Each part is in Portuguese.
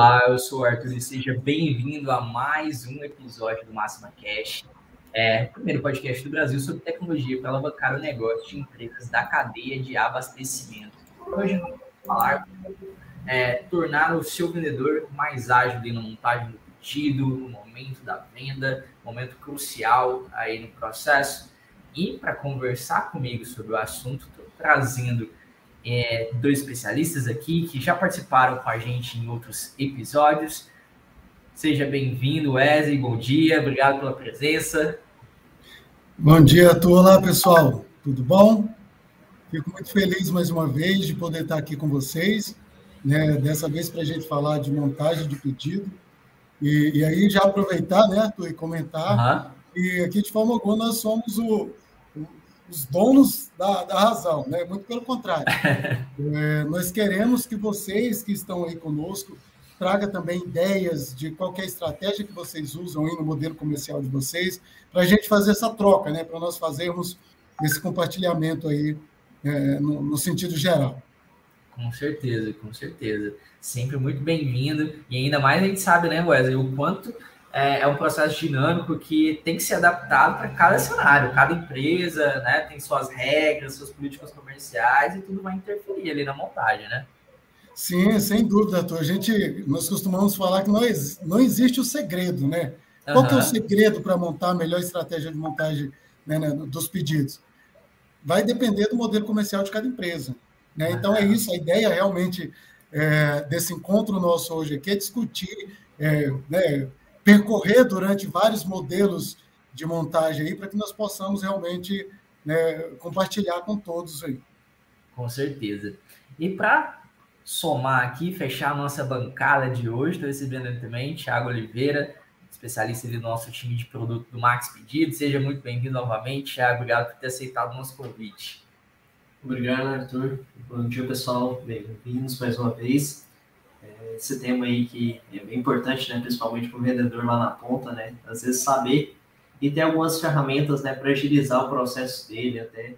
Olá, eu sou o Arthur e seja bem-vindo a mais um episódio do Máxima Cash, é, o primeiro podcast do Brasil sobre tecnologia para alavancar o negócio de empresas da cadeia de abastecimento. Hoje vamos falar é, tornar o seu vendedor mais ágil na montagem do pedido, no momento da venda, momento crucial aí no processo. E para conversar comigo sobre o assunto, estou trazendo é, dois especialistas aqui que já participaram com a gente em outros episódios. Seja bem-vindo, Wesley. Bom dia, obrigado pela presença. Bom dia, Olá, pessoal. Tudo bom? Fico muito feliz mais uma vez de poder estar aqui com vocês. Né? Dessa vez para a gente falar de montagem de pedido. E, e aí já aproveitar, né, Arthur, e comentar. Uhum. E aqui, de forma alguma, nós somos o, os donos da, da razão, né? Muito pelo contrário. é, nós queremos que vocês que estão aí conosco traga também ideias de qualquer estratégia que vocês usam aí no modelo comercial de vocês, para a gente fazer essa troca, né? Para nós fazermos esse compartilhamento aí é, no, no sentido geral. Com certeza, com certeza. Sempre muito bem-vindo. E ainda mais a gente sabe, né, Wesley, o quanto é, é, um processo dinâmico que tem que ser adaptado para cada cenário, cada empresa, né, tem suas regras, suas políticas comerciais e tudo vai interferir ali na montagem, né? Sim, sem dúvida, Arthur. A gente, nós costumamos falar que não, não existe o segredo, né? Qual que é o segredo para montar a melhor estratégia de montagem né, né, dos pedidos? Vai depender do modelo comercial de cada empresa. Né? Então, é isso. A ideia realmente é, desse encontro nosso hoje aqui é discutir é, né, percorrer durante vários modelos de montagem aí para que nós possamos realmente né, compartilhar com todos aí. Com certeza. E para somar aqui, fechar a nossa bancada de hoje, estou recebendo também Thiago Oliveira, especialista do nosso time de produto do Max Pedido. Seja muito bem-vindo novamente, Thiago. Obrigado por ter aceitado o nosso convite. Obrigado, Arthur. Bom dia, pessoal. Bem-vindos mais uma vez esse tema aí que é bem importante, né, principalmente para o vendedor lá na ponta, né, às vezes saber e ter algumas ferramentas, né, para agilizar o processo dele, até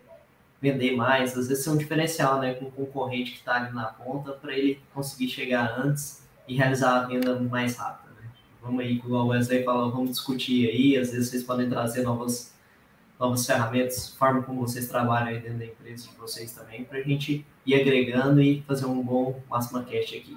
vender mais, às vezes ser um diferencial, né, com o concorrente que está ali na ponta, para ele conseguir chegar antes e realizar a venda mais rápida, né. Vamos aí, como o Wesley falou, vamos discutir aí, às vezes vocês podem trazer novas novas ferramentas, forma como vocês trabalham aí dentro da empresa de vocês também, para a gente ir agregando e fazer um bom Máxima Cast aqui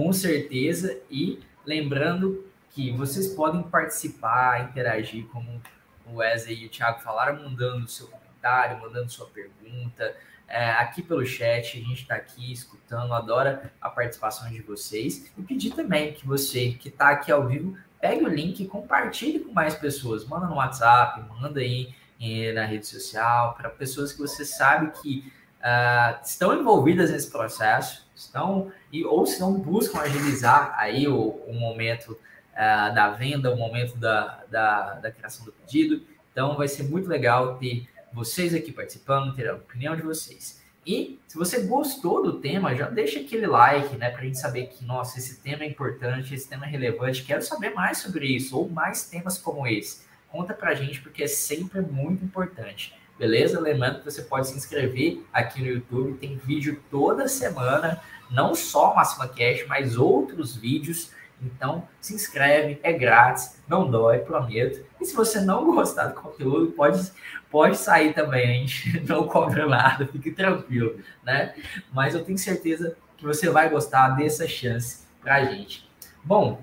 com certeza. E lembrando que vocês podem participar, interagir, como o Wesley e o Thiago falaram, mandando seu comentário, mandando sua pergunta. É, aqui pelo chat, a gente está aqui escutando, adora a participação de vocês. E pedir também que você que está aqui ao vivo, pegue o link e compartilhe com mais pessoas. Manda no WhatsApp, manda aí eh, na rede social, para pessoas que você sabe que uh, estão envolvidas nesse processo, estão e ou se não buscam agilizar aí o, o momento uh, da venda, o momento da, da, da, criação do pedido. Então vai ser muito legal ter vocês aqui participando, ter a opinião de vocês. E se você gostou do tema, já deixa aquele like, né, para a gente saber que, nossa, esse tema é importante, esse tema é relevante, quero saber mais sobre isso, ou mais temas como esse. Conta para a gente, porque é sempre muito importante beleza? Lembrando que você pode se inscrever aqui no YouTube, tem vídeo toda semana, não só Máxima Cash, mas outros vídeos. Então, se inscreve, é grátis, não dói, prometo. E se você não gostar do conteúdo, pode, pode sair também, a gente não cobra nada, fique tranquilo, né? Mas eu tenho certeza que você vai gostar dessa chance pra gente. Bom,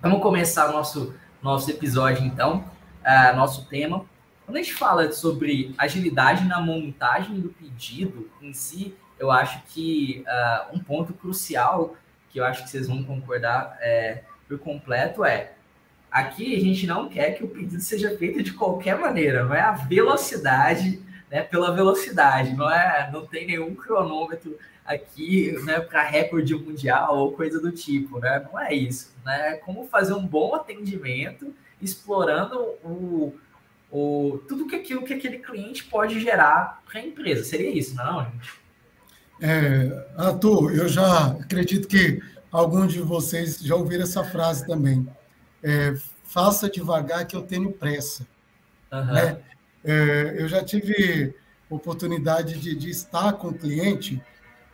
vamos começar nosso, nosso episódio então, uh, nosso tema, quando a gente fala sobre agilidade na montagem do pedido em si, eu acho que uh, um ponto crucial que eu acho que vocês vão concordar é, por completo é aqui a gente não quer que o pedido seja feito de qualquer maneira, não é a velocidade, né, pela velocidade, não é, não tem nenhum cronômetro aqui, né, para recorde mundial ou coisa do tipo, né? Não é isso, né? É como fazer um bom atendimento explorando o o, tudo que aquilo que aquele cliente pode gerar para a empresa. Seria isso, não, gente? É, Arthur, eu já acredito que alguns de vocês já ouviram essa frase também. É, faça devagar que eu tenho pressa. Uhum. Né? É, eu já tive oportunidade de, de, estar com o cliente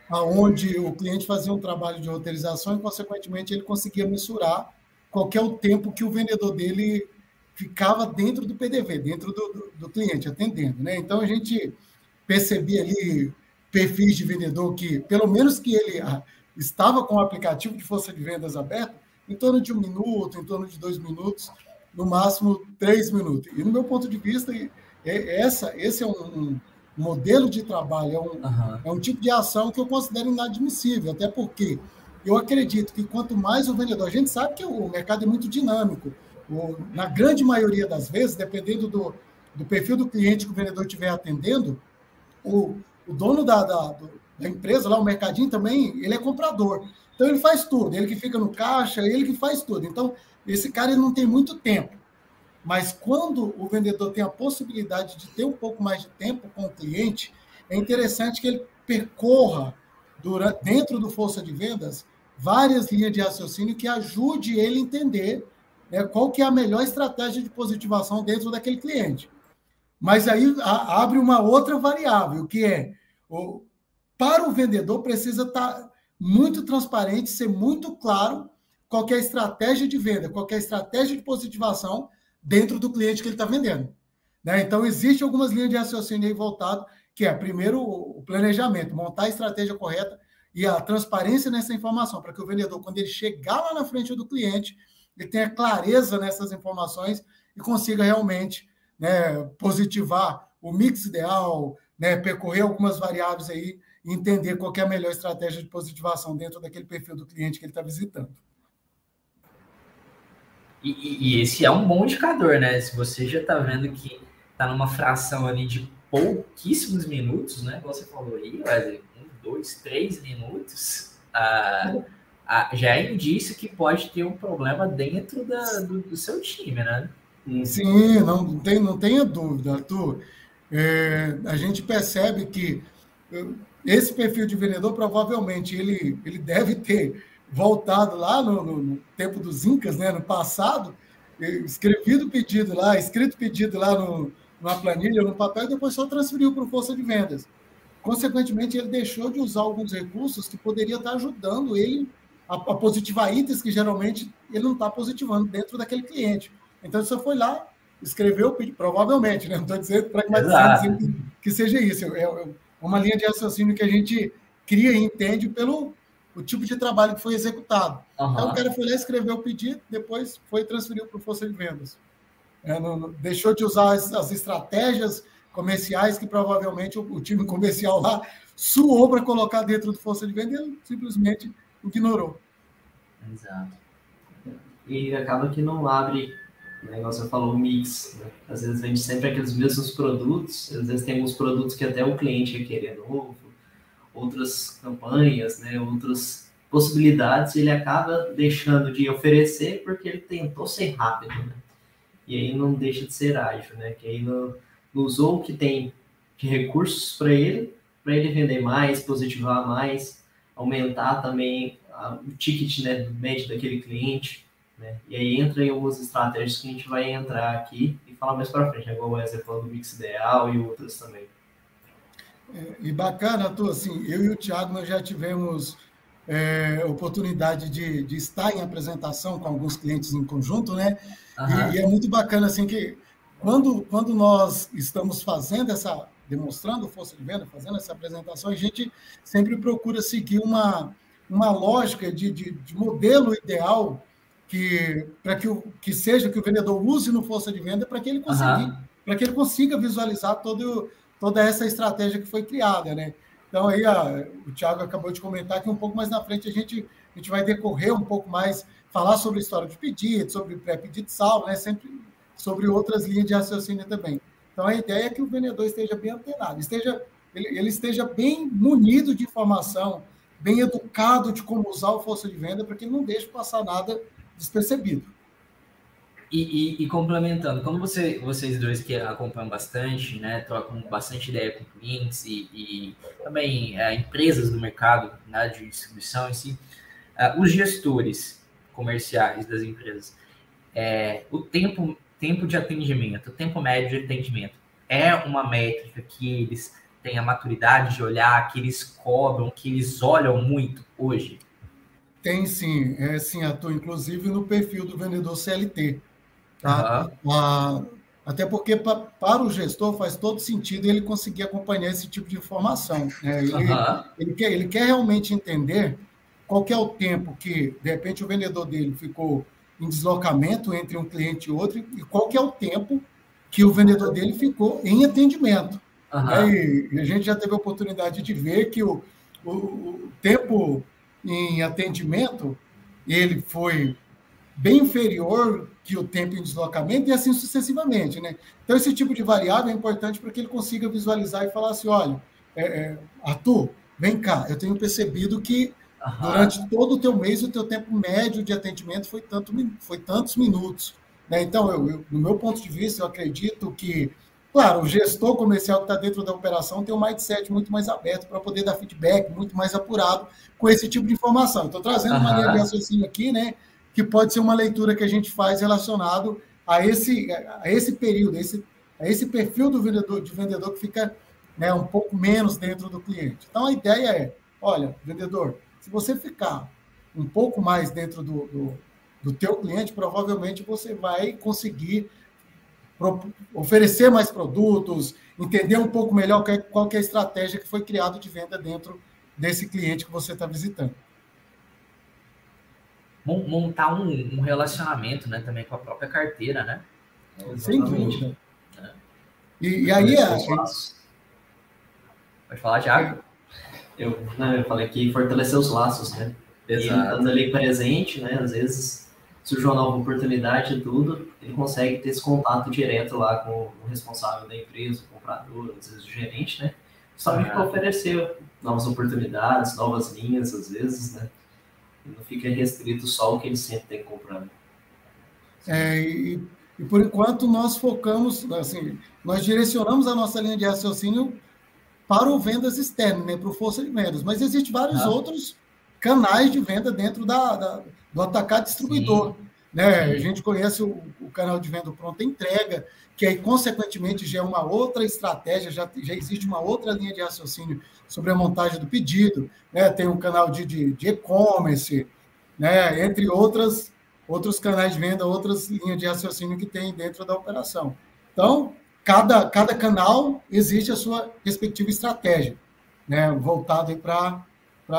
aonde o cliente fazia um trabalho de roteirização e, consequentemente, ele conseguia mensurar qual é o tempo que o vendedor dele ficava dentro do PDV, dentro do, do, do cliente, atendendo. Né? Então, a gente percebia ali perfis de vendedor que, pelo menos que ele ah, estava com o aplicativo de força de vendas aberto, em torno de um minuto, em torno de dois minutos, no máximo três minutos. E, no meu ponto de vista, é, essa, esse é um, um modelo de trabalho, é um, uhum. é um tipo de ação que eu considero inadmissível, até porque eu acredito que quanto mais o vendedor, a gente sabe que o mercado é muito dinâmico, o, na grande maioria das vezes, dependendo do, do perfil do cliente que o vendedor estiver atendendo, o, o dono da, da, da, empresa, lá o mercadinho também, ele é comprador. Então ele faz tudo, ele que fica no caixa, ele que faz tudo. Então, esse cara ele não tem muito tempo. Mas quando o vendedor tem a possibilidade de ter um pouco mais de tempo com o cliente, é interessante que ele percorra durante, dentro do força de vendas várias linhas de raciocínio que ajude ele a entender né, qual que é a melhor estratégia de positivação dentro daquele cliente. Mas aí a, abre uma outra variável, que é o, para o vendedor precisa estar tá muito transparente, ser muito claro qual é a estratégia de venda, qual é a estratégia de positivação dentro do cliente que ele está vendendo. Né? Então, existe algumas linhas de raciocínio aí voltado, que é, primeiro, o planejamento, montar a estratégia correta e a transparência nessa informação, para que o vendedor, quando ele chegar lá na frente do cliente, ele tenha clareza nessas informações e consiga realmente né, positivar o mix ideal, né, percorrer algumas variáveis aí e entender qual é a melhor estratégia de positivação dentro daquele perfil do cliente que ele está visitando. E, e, esse é um bom indicador, né? Se você já está vendo que está numa fração ali de pouquíssimos minutos, né? Como você falou aí, Wesley, um, dois, três minutos, ah, ah, já é indício que pode ter um problema dentro da, do, do, seu time, né? Sim, não, tem, não tenha dúvida, Arthur. É, a gente percebe que eh, esse perfil de vendedor provavelmente ele, ele deve ter voltado lá no, no, no, tempo dos Incas, né, no passado, escrevido pedido lá, escrito pedido lá no, numa planilha, no papel, e depois só transferiu para o força de vendas. Consequentemente, ele deixou de usar alguns recursos que poderiam estar ajudando ele a, a positivar itens que geralmente ele não está positivando dentro daquele cliente. Então, ele só foi lá, escreveu o pedido, provavelmente, né? não estou dizendo pragmaticamente que, que seja isso. É, é uma linha de raciocínio que a gente cria e entende pelo, o tipo de trabalho que foi executado. Uhum. Então, o cara foi lá, escreveu o pedido, depois foi transferido para o força de vendas. É, não, não, deixou de usar as, as, estratégias comerciais que provavelmente o, o time comercial lá suou para colocar dentro do força de vendas e ele simplesmente ignorou. Exato. E acaba que não abre, né, você falou, mix. Né? Às vezes vende sempre aqueles mesmos produtos, às vezes tem alguns produtos que até o cliente querer novo, outras campanhas, né, outras possibilidades, ele acaba deixando de oferecer porque ele tentou ser rápido, né? E aí não deixa de ser ágil, né? Que aí não, usou o que tem de recursos para ele, para ele vender mais, positivar mais, aumentar também o ticket né, médio daquele cliente, né? E aí entra em algumas estratégias que a gente vai entrar aqui e falar mais para frente, né? igual o Wesley falou do mix ideal e outras também. E bacana, Arthur, assim, eu e o Thiago nós já tivemos é, oportunidade de, de estar em apresentação com alguns clientes em conjunto, né? Uhum. E, e, é muito bacana, assim, que quando, quando nós estamos fazendo essa, demonstrando força de venda, fazendo essa apresentação, a gente sempre procura seguir uma, uma lógica de, de, de modelo ideal que para que, o, que seja que o vendedor use no força de venda para que ele consiga, uhum. para que ele consiga visualizar todo toda essa estratégia que foi criada, né? Então aí a, o Thiago acabou de comentar que um pouco mais na frente a gente, a gente vai decorrer um pouco mais, falar sobre a história de pedido, sobre pré-pedido salvo, né? Sempre sobre outras linhas de raciocínio também. Então a ideia é que o vendedor esteja bem antenado, esteja, ele, ele esteja bem munido de informação, bem educado de como usar o força de venda, para que ele não deixe passar nada despercebido. E, e, e, complementando, como você, vocês dois que acompanham bastante, né, trocam bastante ideia com clientes e, e também é, empresas do mercado né, de distribuição em si, uh, os gestores comerciais das empresas, é, o tempo, tempo de atendimento, o tempo médio de atendimento, é uma métrica que eles têm a maturidade de olhar, que eles cobram, que eles olham muito hoje? Tem sim, é sim, Arthur, inclusive no perfil do vendedor CLT. Tá? Uhum. Ah, até porque pra, para o gestor faz todo sentido ele conseguir acompanhar esse tipo de informação. Né? Ele, uhum. ele, quer, ele quer realmente entender qual é o tempo que, de repente, o vendedor dele ficou em deslocamento entre um cliente e outro e qual é o tempo que o vendedor dele ficou em atendimento. Uhum. Né? E, e a gente já teve a oportunidade de ver que o, o, o tempo em atendimento, ele foi bem inferior que o tempo em deslocamento e assim sucessivamente, né? Então, esse tipo de variável é importante para que ele consiga visualizar e falar assim, olha, é, é, Arthur, vem cá, eu tenho percebido que uhum. durante todo o teu mês, o teu tempo médio de atendimento foi, tanto, foi tantos minutos. Né? Então, eu, eu, no meu ponto de vista, eu acredito que Claro, o gestor comercial que está dentro da operação tem um mindset muito mais aberto para poder dar feedback, muito mais apurado com esse tipo de informação. Estou trazendo uhum. uma linha de raciocínio aqui, né? Que pode ser uma leitura que a gente faz relacionado a esse, a esse período, a esse, a esse perfil do vendedor, de vendedor que fica né, um pouco menos dentro do cliente. Então a ideia é: olha, vendedor, se você ficar um pouco mais dentro do, do, do teu cliente, provavelmente você vai conseguir oferecer mais produtos, entender um pouco melhor qual é a estratégia que foi criada de venda dentro desse cliente que você está visitando. Montar um, um, relacionamento né, também com a própria carteira, né? Sem dúvida. É. E, e, aí... A, Pode falar, Thiago? Eu, não, eu falei que fortalecer os laços, né? Exato. E estando ali presente, né? Às vezes surge uma nova oportunidade e tudo, ele consegue ter esse contato direto lá com o responsável da empresa, o comprador, às vezes o gerente, né? Somente para oferecer novas oportunidades, novas linhas, às vezes, né? E não fica restrito só o que ele sempre tem comprando. É, e, e por enquanto nós focamos, assim, nós direcionamos a nossa linha de raciocínio para o vendas externo, né, para o força de vendas, mas existem vários ah. outros canais de venda dentro da, da do atacado distribuidor. Né? A gente conhece o, o, canal de venda pronta entrega, que aí, consequentemente, já é uma outra estratégia, já, já existe uma outra linha de raciocínio sobre a montagem do pedido, né? tem um canal de, de, de e-commerce, né? entre outras, outros canais de venda, outras linhas de raciocínio que tem dentro da operação. Então, cada, cada canal existe a sua respectiva estratégia, né? voltada para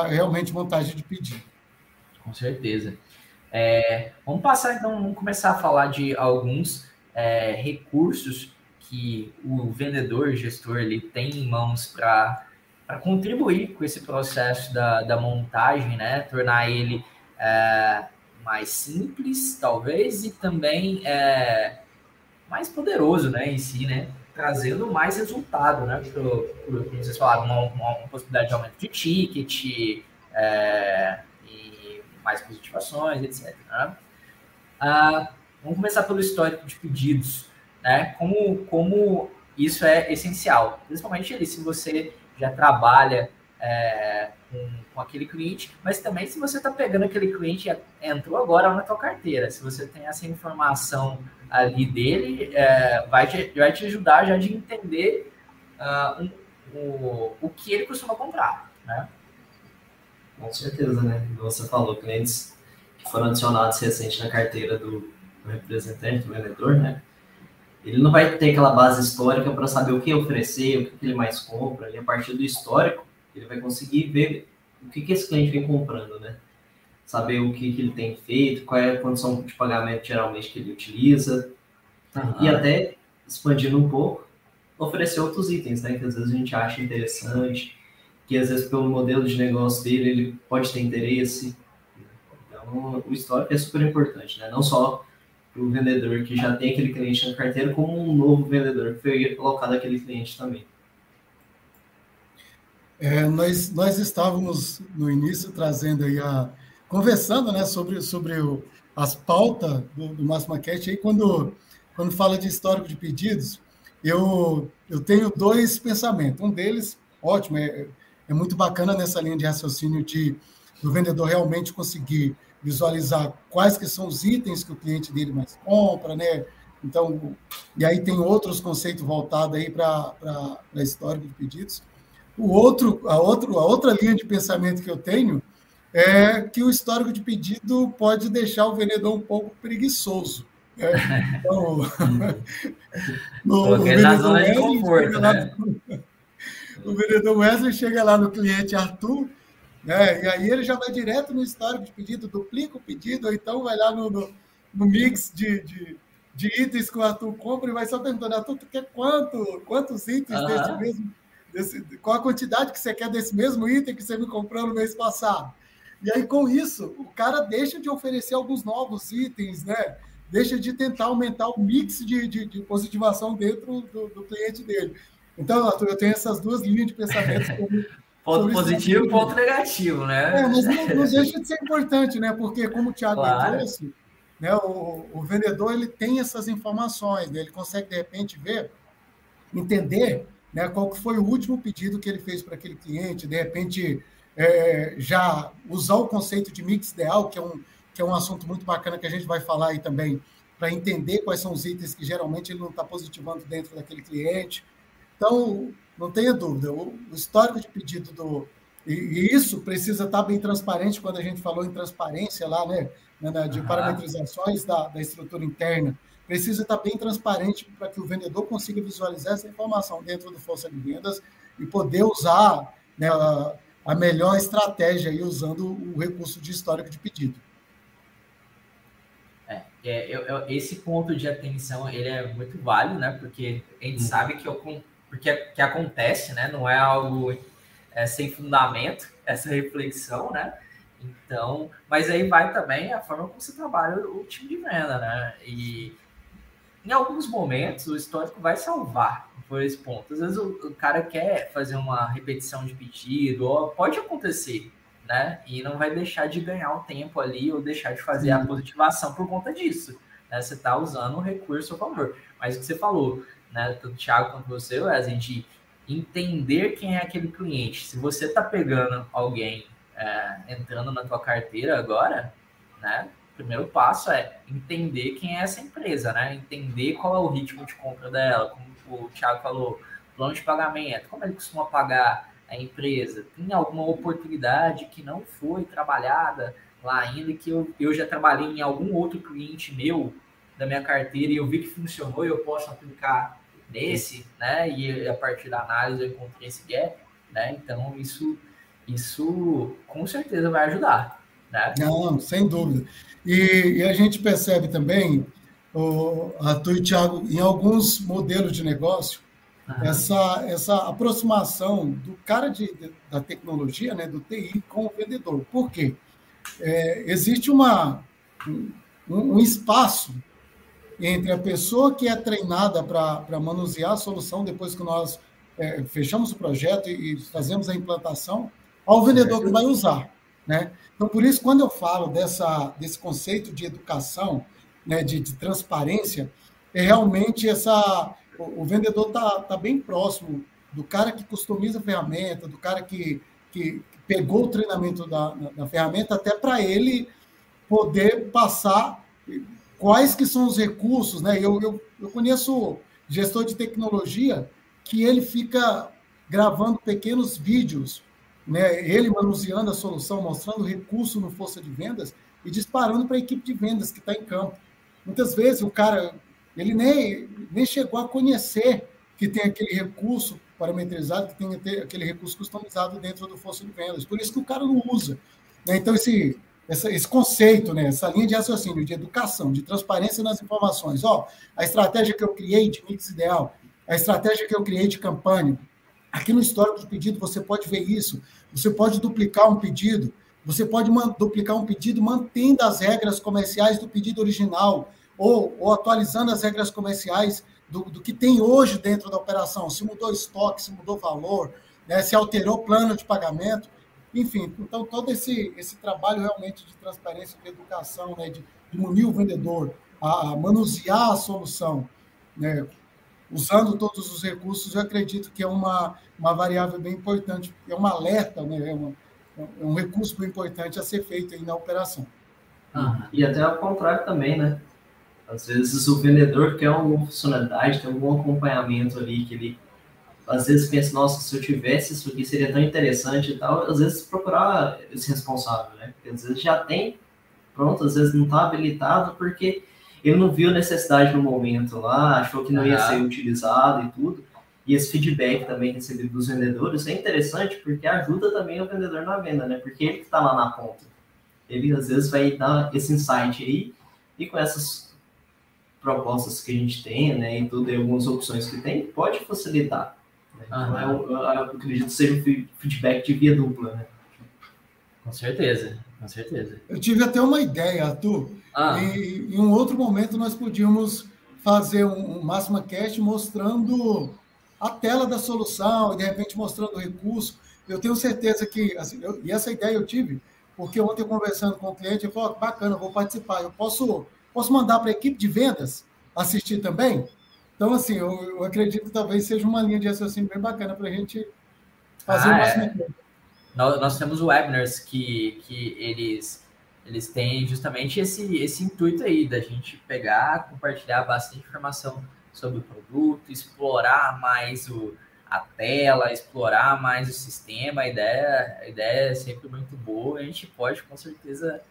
realmente montagem de pedido. Com certeza. É, vamos passar então, vamos começar a falar de alguns é, recursos que o vendedor, gestor, ele tem em mãos para contribuir com esse processo da, da montagem, né? Tornar ele é, mais simples, talvez, e também é, mais poderoso, né, em si, né? Trazendo mais resultado, né? Pro, como vocês falaram, uma, uma, uma possibilidade de aumento de ticket, é, mais positivações, etc. Né? Ah, vamos começar pelo histórico de pedidos, né? Como, como isso é essencial, principalmente ali, se você já trabalha é, com, com, aquele cliente, mas também se você está pegando aquele cliente e entrou agora na tua carteira, se você tem essa informação ali dele, é, vai, te, vai te ajudar já de entender uh, um, o, o que ele costuma comprar, né? Com certeza, né? Como você falou, clientes que foram adicionados recente na carteira do, do representante, do vendedor, né? Ele não vai ter aquela base histórica para saber o que oferecer, o que ele mais compra. E a partir do histórico, ele vai conseguir ver o que, que esse cliente vem comprando, né? Saber o que, que ele tem feito, qual é a condição de pagamento geralmente que ele utiliza. Uhum. E até, expandindo um pouco, oferecer outros itens, né? Que às vezes a gente acha interessante que às vezes pelo modelo de negócio dele ele pode ter interesse. Então, o histórico é super importante, né? Não só para o vendedor que já tem aquele cliente na carteira, como um novo vendedor que foi colocado aquele cliente também. É, nós, nós estávamos no início trazendo aí a conversando, né, sobre sobre o, as pautas do, do Márcio Maquete aí quando quando fala de histórico de pedidos, eu eu tenho dois pensamentos. Um deles, ótimo, é é muito bacana nessa linha de raciocínio de do vendedor realmente conseguir visualizar quais que são os itens que o cliente dele mais compra, né? Então, e aí tem outros conceitos voltados aí para a história de pedidos. o outro, a, outro, a outra linha de pensamento que eu tenho é que o histórico de pedido pode deixar o vendedor um pouco preguiçoso. Né? Então, no, o vendedor Wesley, conforto, né? o vendedor Wesley chega lá no cliente Arthur, né? e aí ele já vai direto no histórico de pedido, duplica o pedido, ou então vai lá no, no, no mix de, de, de, itens que o Arthur compra e vai só perguntando, Arthur, tu quer quanto, quantos itens uhum. desse mesmo, desse, qual a quantidade que você quer desse mesmo item que você me comprou no mês passado? E aí, com isso, o cara deixa de oferecer alguns novos itens, né? Deixa de tentar aumentar o mix de, de, de positivação dentro do, do, cliente dele. Então, Arthur, eu tenho essas duas linhas de pensamento. Sobre, ponto positivo e ponto negativo, né? É, mas não, não, deixa de ser importante, né? Porque, como o Thiago claro. trouxe, né, o, o, vendedor ele tem essas informações, né? ele consegue, de repente, ver, entender né, qual que foi o último pedido que ele fez para aquele cliente, de repente é, já usar o conceito de mix ideal, que é, um, que é um assunto muito bacana que a gente vai falar aí também, para entender quais são os itens que geralmente ele não está positivando dentro daquele cliente. Então, não tenha dúvida, o, histórico de pedido do. E, isso precisa estar tá bem transparente quando a gente falou em transparência lá, né? De parametrizações da, da estrutura interna. Precisa estar tá bem transparente para que o vendedor consiga visualizar essa informação dentro do Força de Vendas e poder usar né, a melhor estratégia aí usando o recurso de histórico de pedido. É, é eu, eu, esse ponto de atenção ele é muito válido, né? Porque a gente uhum. sabe que, eu, porque, que acontece, né? Não é algo é, sem fundamento essa reflexão, né? Então, mas aí vai também a forma como você trabalha o time de venda, né? E em alguns momentos o histórico vai salvar por esse ponto. Às vezes o, o, cara quer fazer uma repetição de pedido, ou pode acontecer, né? E não vai deixar de ganhar um tempo ali ou deixar de fazer a positivação por conta disso. Né? Você está usando o recurso a favor. Mas o que você falou, né? Tanto o Thiago quanto você, Wesley, de entender quem é aquele cliente. Se você está pegando alguém é, entrando na tua carteira agora, né? O primeiro passo é entender quem é essa empresa, né? Entender qual é o ritmo de compra dela, como o Thiago falou, plano de pagamento, como ele costuma pagar a empresa? Tem alguma oportunidade que não foi trabalhada lá ainda, que eu, eu já trabalhei em algum outro cliente meu da minha carteira e eu vi que funcionou e eu posso aplicar nesse, né? E a partir da análise eu encontrei esse gap, né? Então isso, isso com certeza vai ajudar, né? Não, sem dúvida. E, e a gente percebe também o Arthur e Thiago, em alguns modelos de negócio, essa, essa aproximação do cara de, de, da tecnologia, né, do TI, com o vendedor. Por quê? É, existe uma, um, um, espaço entre a pessoa que é treinada para manusear a solução depois que nós é, fechamos o projeto e, e fazemos a implantação, ao vendedor que vai usar. Né? Então, por isso, quando eu falo dessa, desse conceito de educação, né, de, de transparência, é realmente essa. O, o vendedor está tá bem próximo do cara que customiza a ferramenta, do cara que, que pegou o treinamento da, da ferramenta, até para ele poder passar quais que são os recursos. Né? Eu, eu, eu conheço gestor de tecnologia que ele fica gravando pequenos vídeos, né? ele manuseando a solução, mostrando o recurso no força de vendas e disparando para a equipe de vendas que está em campo. Muitas vezes o cara ele nem, nem chegou a conhecer que tem aquele recurso parametrizado, que tem aquele recurso customizado dentro do força de vendas. Por isso que o cara não usa. Né? Então, esse, essa, esse conceito, né? essa linha de raciocínio, de educação, de transparência nas informações. Ó, a estratégia que eu criei de mix ideal, a estratégia que eu criei de campanha. Aqui no histórico de pedido você pode ver isso. Você pode duplicar um pedido. Você pode duplicar um pedido mantendo as regras comerciais do pedido original ou, ou atualizando as regras comerciais do, do, que tem hoje dentro da operação. Se mudou estoque, se mudou valor, né, se alterou plano de pagamento. Enfim, então todo esse, esse trabalho realmente de transparência, de educação, né, de, de o vendedor a manusear a solução, né, usando todos os recursos, eu acredito que é uma, uma variável bem importante, é um alerta, né, é uma, é um recurso bem importante a ser feito aí na operação. Ah, e até ao contrário também, né? Às vezes o vendedor quer alguma funcionalidade, tem algum acompanhamento ali que ele às vezes pensa, nossa, se eu tivesse isso aqui seria tão interessante e tal, às vezes procurar esse responsável, né? Porque às vezes já tem, pronto, às vezes não está habilitado porque ele não viu necessidade no momento lá, achou que não ia ser utilizado e tudo. E esse feedback também recebido dos vendedores é interessante porque ajuda também o vendedor na venda, né? Porque ele que está lá na ponta. Ele às vezes vai dar esse insight aí e com essas propostas que a gente tem, né, e tudo, e algumas opções que tem, pode facilitar. Então, eu, eu, eu, acredito que seja um feedback de via dupla, né? Com certeza, com certeza. Eu tive até uma ideia, Arthur. Ah. E, em um outro momento nós podíamos fazer um, um Máxima Cast mostrando a tela da solução e de repente mostrando o recurso. Eu tenho certeza que, assim, eu, e essa ideia eu tive, porque ontem conversando com o cliente, eu falei, oh, bacana, vou participar. Eu posso, posso mandar para a equipe de vendas assistir também? Então, assim, eu, eu, acredito que talvez seja uma linha de raciocínio bem bacana para a gente fazer ah, o máximo. É. Nós, nós temos webinars que, que eles, eles têm justamente esse, esse intuito aí, da gente pegar, compartilhar bastante informação sobre o produto, explorar mais o, a tela, explorar mais o sistema. A ideia, a ideia é sempre muito boa. A gente pode, com certeza,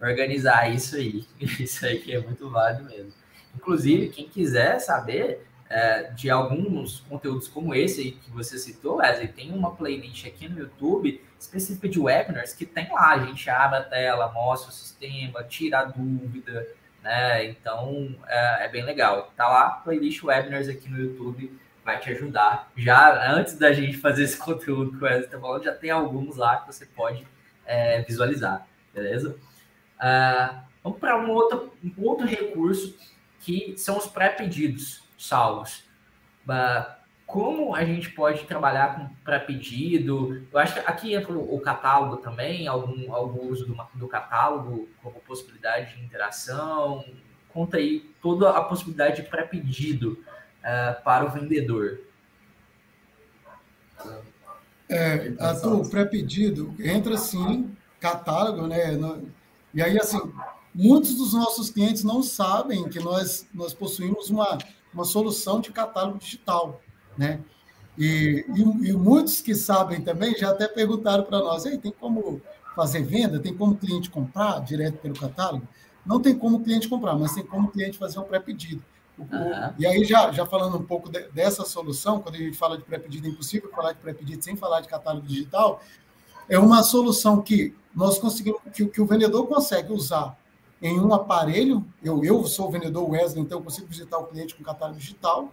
organizar isso aí. Isso aí que é muito válido mesmo. Inclusive, quem quiser saber é, de alguns conteúdos como esse aí que você citou, Wesley, tem uma playlist aqui no YouTube específica de webinars que tem lá. A gente abre a tela, mostra o sistema, tira a dúvida, né? Então é, é bem legal. Tá lá, playlist webinars aqui no YouTube vai te ajudar. Já antes da gente fazer esse conteúdo que o Wesley está falando, já tem alguns lá que você pode é, visualizar, beleza? Uh, vamos para um outro, um outro recurso que são os pré-pedidos salvos. Como a gente pode trabalhar com pré-pedido? Eu acho que aqui entra o catálogo também, algum, algum uso do, do catálogo como possibilidade de interação. Conta aí toda a possibilidade de pré-pedido uh, para o vendedor. É, Arthur, pré-pedido entra sim, catálogo, né? E aí, assim, muitos dos nossos clientes não sabem que nós, nós possuímos uma, uma solução de catálogo digital né? E, e, e, muitos que sabem também já até perguntaram para nós: Ei, tem como fazer venda? Tem como o cliente comprar direto pelo catálogo? Não tem como o cliente comprar, mas tem como o cliente fazer um pré-pedido. Uhum. E aí, já, já falando um pouco de, dessa solução, quando a gente fala de pré-pedido, é impossível falar de pré-pedido sem falar de catálogo digital, é uma solução que nós conseguimos, que, que o vendedor consegue usar em um aparelho. Eu, eu sou o vendedor Wesley, então eu consigo visitar o cliente com catálogo digital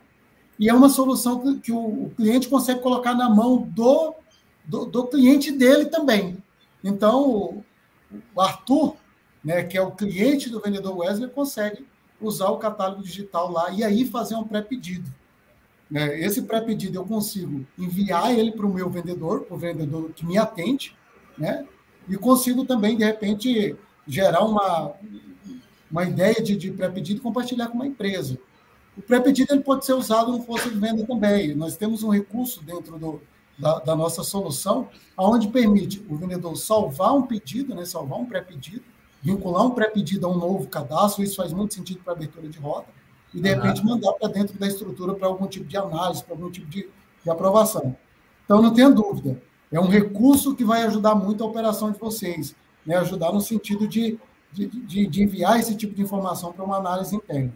e é uma solução que, que o, o, cliente consegue colocar na mão do, do, do cliente dele também. Então, o, o Arthur, né, que é o cliente do vendedor Wesley, consegue usar o catálogo digital lá e aí fazer um pré-pedido. Né? Esse pré-pedido eu consigo enviar ele para o meu vendedor, para o vendedor que me atende, né? e consigo também, de repente, gerar uma, uma ideia de, de pré-pedido e compartilhar com uma empresa. O pré-pedido ele pode ser usado no força de venda também. Nós temos um recurso dentro do, da, da, nossa solução, onde permite o vendedor salvar um pedido, né, salvar um pré-pedido, vincular um pré-pedido a um novo cadastro, isso faz muito sentido para abertura de rota, e de repente mandar para dentro da estrutura para algum tipo de análise, para algum tipo de, de aprovação. Então, não tenha dúvida, é um recurso que vai ajudar muito a operação de vocês, né, ajudar no sentido de, de, de, de enviar esse tipo de informação para uma análise interna.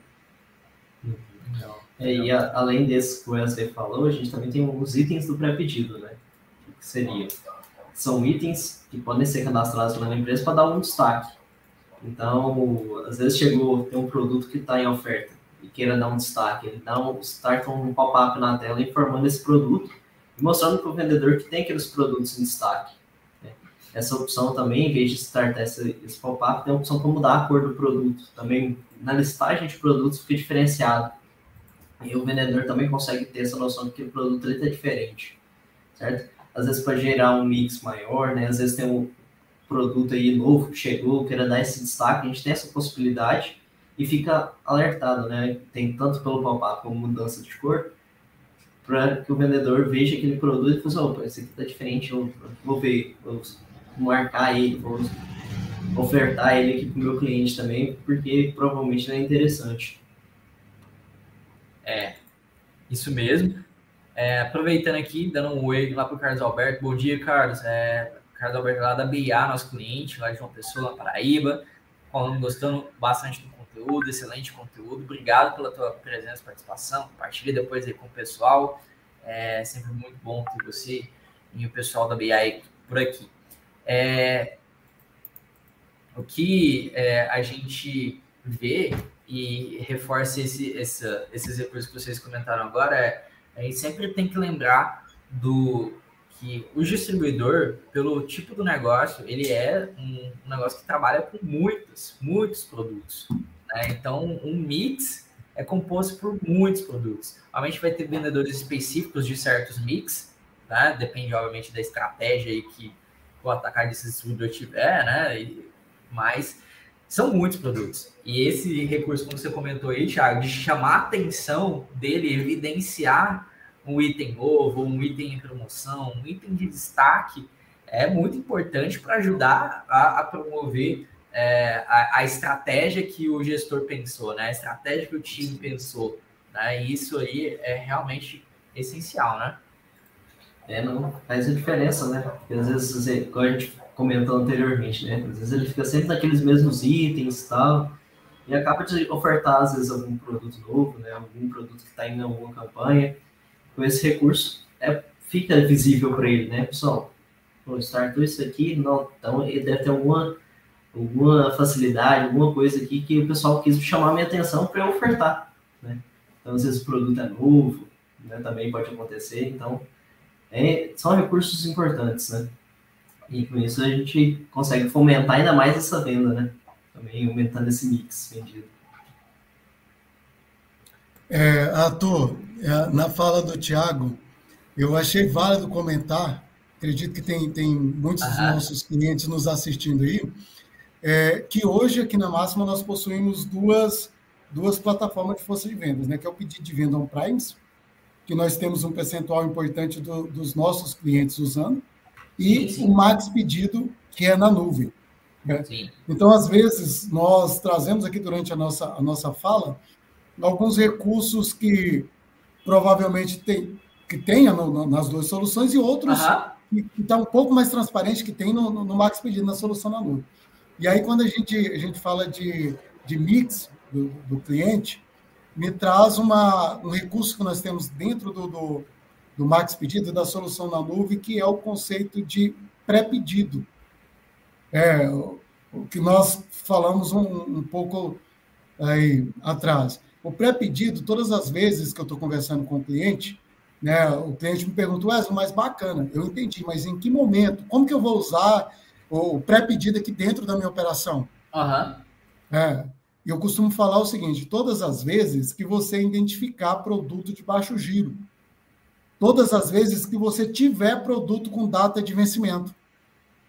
É, e a, além desse que o Wesley falou, a gente também tem os itens do pré-pedido, né? Que seria? São itens que podem ser cadastrados pela empresa para dar um destaque. Então, às vezes chegou, tem um produto que está em oferta e queira dar um destaque, ele dá um, starta um pop-up na tela informando esse produto e mostrando para o vendedor que tem aqueles produtos em destaque. Essa opção também, em vez de startar esse, esse pop-up, tem a opção para mudar a cor do produto. Também na listagem de produtos fica diferenciado. E o vendedor também consegue ter essa noção de que o produto está diferente, certo? Às vezes para gerar um mix maior, né? Às vezes tem um produto aí novo que chegou, queira dar esse destaque, a gente tem essa possibilidade e fica alertado, né? Tem tanto pelo pop-up como mudança de cor, para que o vendedor veja aquele produto e fale, assim, opa, esse aqui está diferente, eu vou ver, vou marcar ele, vou ofertar ele aqui para o meu cliente também, porque provavelmente não é interessante. É, isso mesmo. É, aproveitando aqui, dando um oi lá para o Carlos Alberto. Bom dia, Carlos. É, Carlos Alberto lá da BIA, nosso cliente, lá de João Pessoa, Paraíba. Falando, gostando bastante do conteúdo, excelente conteúdo. Obrigado pela tua presença participação. Compartilha depois aí com o pessoal. É sempre muito bom ter você e o pessoal da BIA por aqui. É, o que é, a gente vê e reforça esse, esses recursos que vocês comentaram agora é a gente sempre tem que lembrar do que o distribuidor, pelo tipo do negócio, ele é um, um negócio que trabalha com muitos, muitos produtos. Né? Então, um mix é composto por muitos produtos. Realmente vai ter vendedores específicos de certos mix, né? depende, obviamente, da estratégia aí que o atacar desse distribuidor tiver, né? E, mas são muitos produtos. E esse recurso, como você comentou aí, Thiago, de chamar a atenção dele, evidenciar um item novo, um item em promoção, um item de destaque, é muito importante para ajudar a, a promover é, a, a, estratégia que o gestor pensou, né? A estratégia que o time pensou. Né? E isso aí é realmente essencial, né? É, não faz a diferença, né? Porque às vezes, como a gente comentou anteriormente, né? Às vezes ele fica sempre naqueles mesmos itens e tal, e acaba de ofertar, às vezes, algum produto novo, né? Algum produto que está em alguma campanha. Com esse recurso, é, fica visível para ele, né, pessoal? Pô, startou isso aqui, não, então ele deve ter alguma, alguma facilidade, alguma coisa aqui que o pessoal quis chamar minha atenção para eu ofertar, né? Então, às vezes o produto é novo, né? Também pode acontecer, então é, são recursos importantes, né? E com isso a gente consegue fomentar ainda mais essa venda, né? Também aumentando esse mix vendido. É, Arthur, é, na fala do Tiago, eu achei válido comentar, acredito que tem, tem muitos dos nossos clientes nos assistindo aí, é, que hoje aqui na Máxima nós possuímos duas, duas plataformas de força de vendas, né? que é o pedido de venda on-primes, que nós temos um percentual importante do, dos nossos clientes usando, e sim, sim. o Max Pedido, que é na nuvem. Né? Então, às vezes, nós trazemos aqui durante a nossa, a nossa fala alguns recursos que provavelmente tem, que tenha no, no, nas duas soluções e outros que está um pouco mais transparente que tem no, no, Max Pedido, na solução na nuvem. E aí, quando a gente, a gente fala de, de mix do, do cliente, me traz uma, um recurso que nós temos dentro do, do, do Max Pedido, da solução na nuvem, que é o conceito de pré-pedido. É, o, o que nós falamos um, um pouco aí atrás. O pré-pedido, todas as vezes que eu estou conversando com o cliente, né, o cliente me pergunta, Wesley, mas bacana, eu entendi, mas em que momento? Como que eu vou usar o pré-pedido aqui dentro da minha operação? Uhum. É, e eu costumo falar o seguinte: todas as vezes que você identificar produto de baixo giro, todas as vezes que você tiver produto com data de vencimento,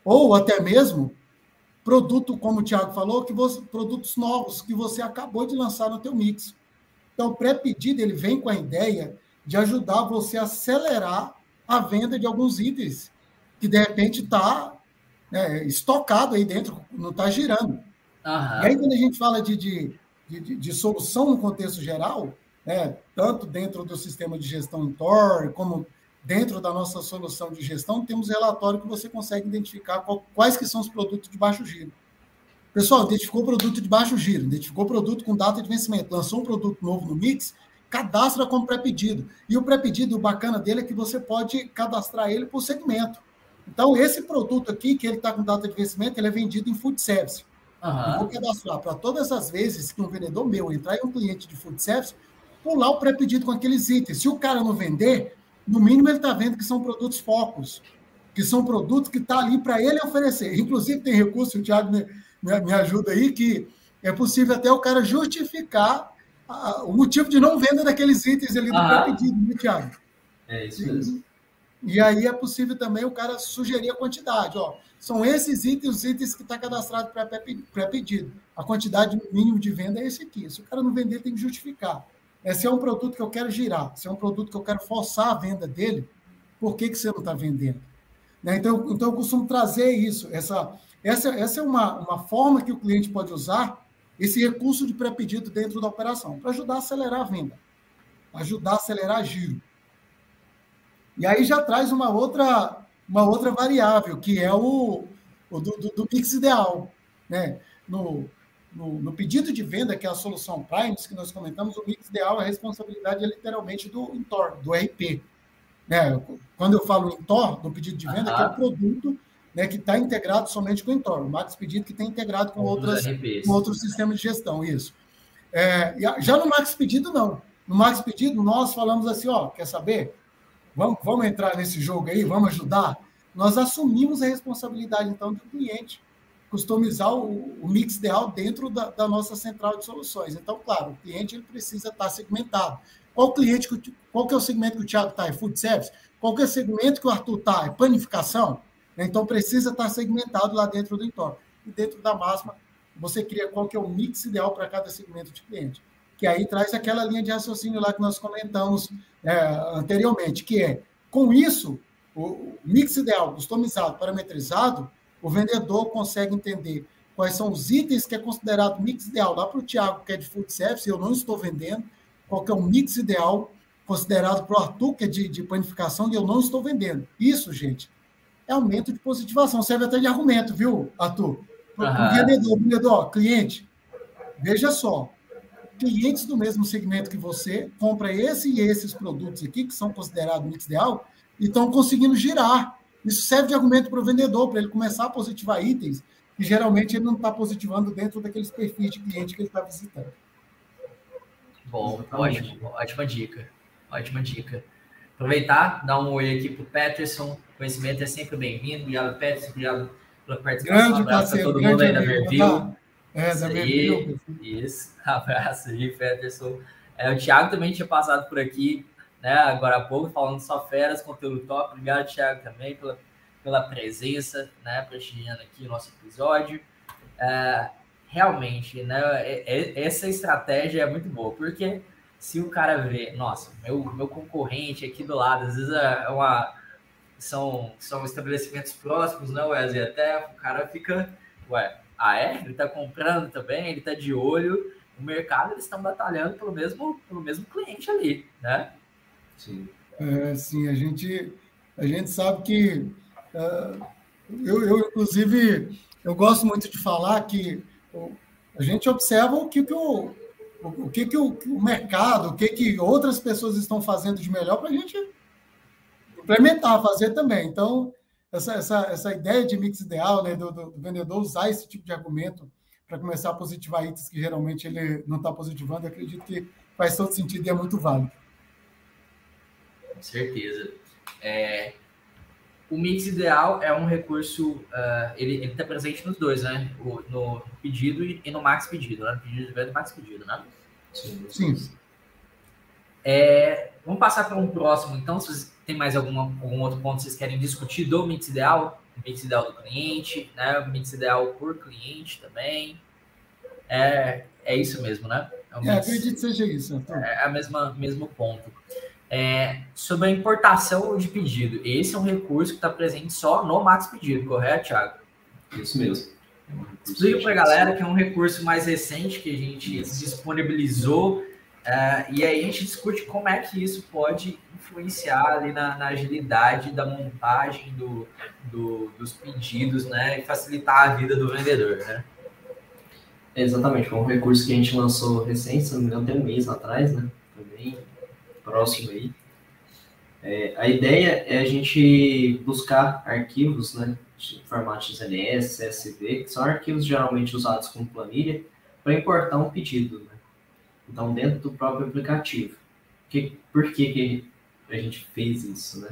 ou até mesmo produto, como o Thiago falou, que você, produtos novos que você acabou de lançar no teu mix. Então, o pré-pedido ele vem com a ideia de ajudar você a acelerar a venda de alguns itens que de repente está né, estocado aí dentro, não está girando. Uhum. E aí, quando a gente fala de, de, de, de solução no contexto geral, né, tanto dentro do sistema de gestão em Tor, como dentro da nossa solução de gestão, temos relatório que você consegue identificar quais que são os produtos de baixo giro. Pessoal, identificou produto de baixo giro, identificou produto com data de vencimento, lançou um produto novo no Mix, cadastra como pré-pedido. E o pré-pedido, o bacana dele é que você pode cadastrar ele por segmento. Então, esse produto aqui, que ele está com data de vencimento, ele é vendido em food service. Uhum. Eu vou cadastrar para todas as vezes que um vendedor meu entrar em um cliente de food service, pular o pré-pedido com aqueles itens. Se o cara não vender, no mínimo ele está vendo que são produtos focos, que são produtos que está ali para ele oferecer. Inclusive, tem recurso, o Thiago me, me, me, ajuda aí, que é possível até o cara justificar a, o motivo de não venda daqueles itens ali do uhum. pré-pedido, né, Thiago? É isso mesmo. E aí é possível também o cara sugerir a quantidade. Ó, são esses itens, os itens que está cadastrado pré-pedido. A quantidade mínima de venda é esse aqui. Se o cara não vender, tem que justificar. Esse é um produto que eu quero girar, se é um produto que eu quero forçar a venda dele, por que, que você não está vendendo? Né? Então, então, eu costumo trazer isso. Essa, essa, essa é uma, uma forma que o cliente pode usar esse recurso de pré-pedido dentro da operação, para ajudar a acelerar a venda, ajudar a acelerar giro. E aí já traz uma outra, uma outra variável, que é o, o do, do, do, mix ideal. Né? No, no, no, pedido de venda, que é a solução Primes, que nós comentamos, o mix ideal, a responsabilidade é literalmente do Intor, do RP. Né? Quando eu falo Intor, no pedido de venda, que é o produto né, que está integrado somente com o Intor. O Max Pedido que tem integrado com, outras, com outros sistemas de gestão, isso. É, já no Max Pedido, não. No Max Pedido, nós falamos assim, ó, quer saber? Vamos, vamos entrar nesse jogo aí, vamos ajudar? Nós assumimos a responsabilidade, então, do cliente customizar o, o mix ideal dentro da, da, nossa central de soluções. Então, claro, o cliente ele precisa estar segmentado. Qual cliente, qual que é o segmento que o Thiago está? É food service? Qual que é o segmento que o Arthur está? É panificação? Então, precisa estar segmentado lá dentro do entorno. E dentro da máxima, você cria qual que é o mix ideal para cada segmento de cliente. Que aí traz aquela linha de raciocínio lá que nós comentamos é, anteriormente, que é, com isso, o mix ideal, customizado, parametrizado, o vendedor consegue entender quais são os itens que é considerado mix ideal. Lá para o Tiago, que é de food service, eu não estou vendendo, qual que é o mix ideal considerado para o Arthur, que é de, de panificação, e eu não estou vendendo. Isso, gente, é aumento de positivação. Serve até de argumento, viu, Arthur? Para o vendedor, vendedor, cliente, veja só, clientes do mesmo segmento que você compra esse e esses produtos aqui, que são considerados mix ideal, e estão conseguindo girar. Isso serve de argumento para o vendedor, para ele começar a positivar itens que geralmente ele não está positivando dentro daqueles perfis de cliente que ele está visitando. Bom, ótimo, ótima dica. Ótima dica. Aproveitar, dar um oi aqui para o Peterson. Conhecimento é sempre bem-vindo. Obrigado, Peterson. Obrigado pela participação. Grande um abraço a todo mundo aí da Verville. É, da Verville. Isso, abraço aí, Peterson. É, o Thiago também tinha passado por aqui né, agora há pouco, falando só feras, conteúdo top. Obrigado, Thiago, também pela, pela presença, né, prestigiando aqui o nosso episódio. É, realmente, né, é, é, essa estratégia é muito boa, porque se o cara vê, nossa, meu, meu concorrente aqui do lado, às vezes é uma, são, são estabelecimentos próximos, né, Wesley? Até o cara fica, ué, ah é? Ele tá comprando também, ele tá de olho. O mercado, eles estão batalhando pelo mesmo, pelo mesmo cliente ali, né? Sim. É, sim, a gente, a gente sabe que. Uh, eu, eu, inclusive, eu gosto muito de falar que a gente observa o que, que o, o que, que o, o mercado, o que, que outras pessoas estão fazendo de melhor para a gente implementar, fazer também. Então, essa, essa, essa ideia de mix ideal, né, do, do, do vendedor usar esse tipo de argumento para começar a positivar itens que geralmente ele não está positivando, acredito que faz todo sentido e é muito válido certeza. É, o mix ideal é um recurso, uh, ele está presente nos dois, né? O, no pedido e, no max pedido, né? No pedido de venda e max pedido, né? Sim. Sim. É, vamos passar para um próximo, então, se tem mais alguma, algum outro ponto que vocês querem discutir do mix ideal, o mix ideal do cliente, né? O mix ideal por cliente também. É, é isso mesmo, né? É, é acredito que seja isso. Então. É a mesma mesmo ponto é, sobre a importação de pedido. Esse é um recurso que está presente só no Max Pedido, correto, Thiago? Isso mesmo. Explica para a galera que é um recurso mais recente que a gente disponibilizou é, e aí a gente discute como é que isso pode influenciar ali na, na agilidade da montagem do, do, dos pedidos, né, e facilitar a vida do vendedor, né? Exatamente, foi um recurso que a gente lançou recente, se não me engano, tem um mês atrás, né? Também próximo aí. É, a ideia é a gente buscar arquivos, né, de formato XLS, CSV, que são arquivos geralmente usados como planilha, para importar um pedido. Né? Então, dentro do próprio aplicativo. Que, por que, que a gente fez isso? Né?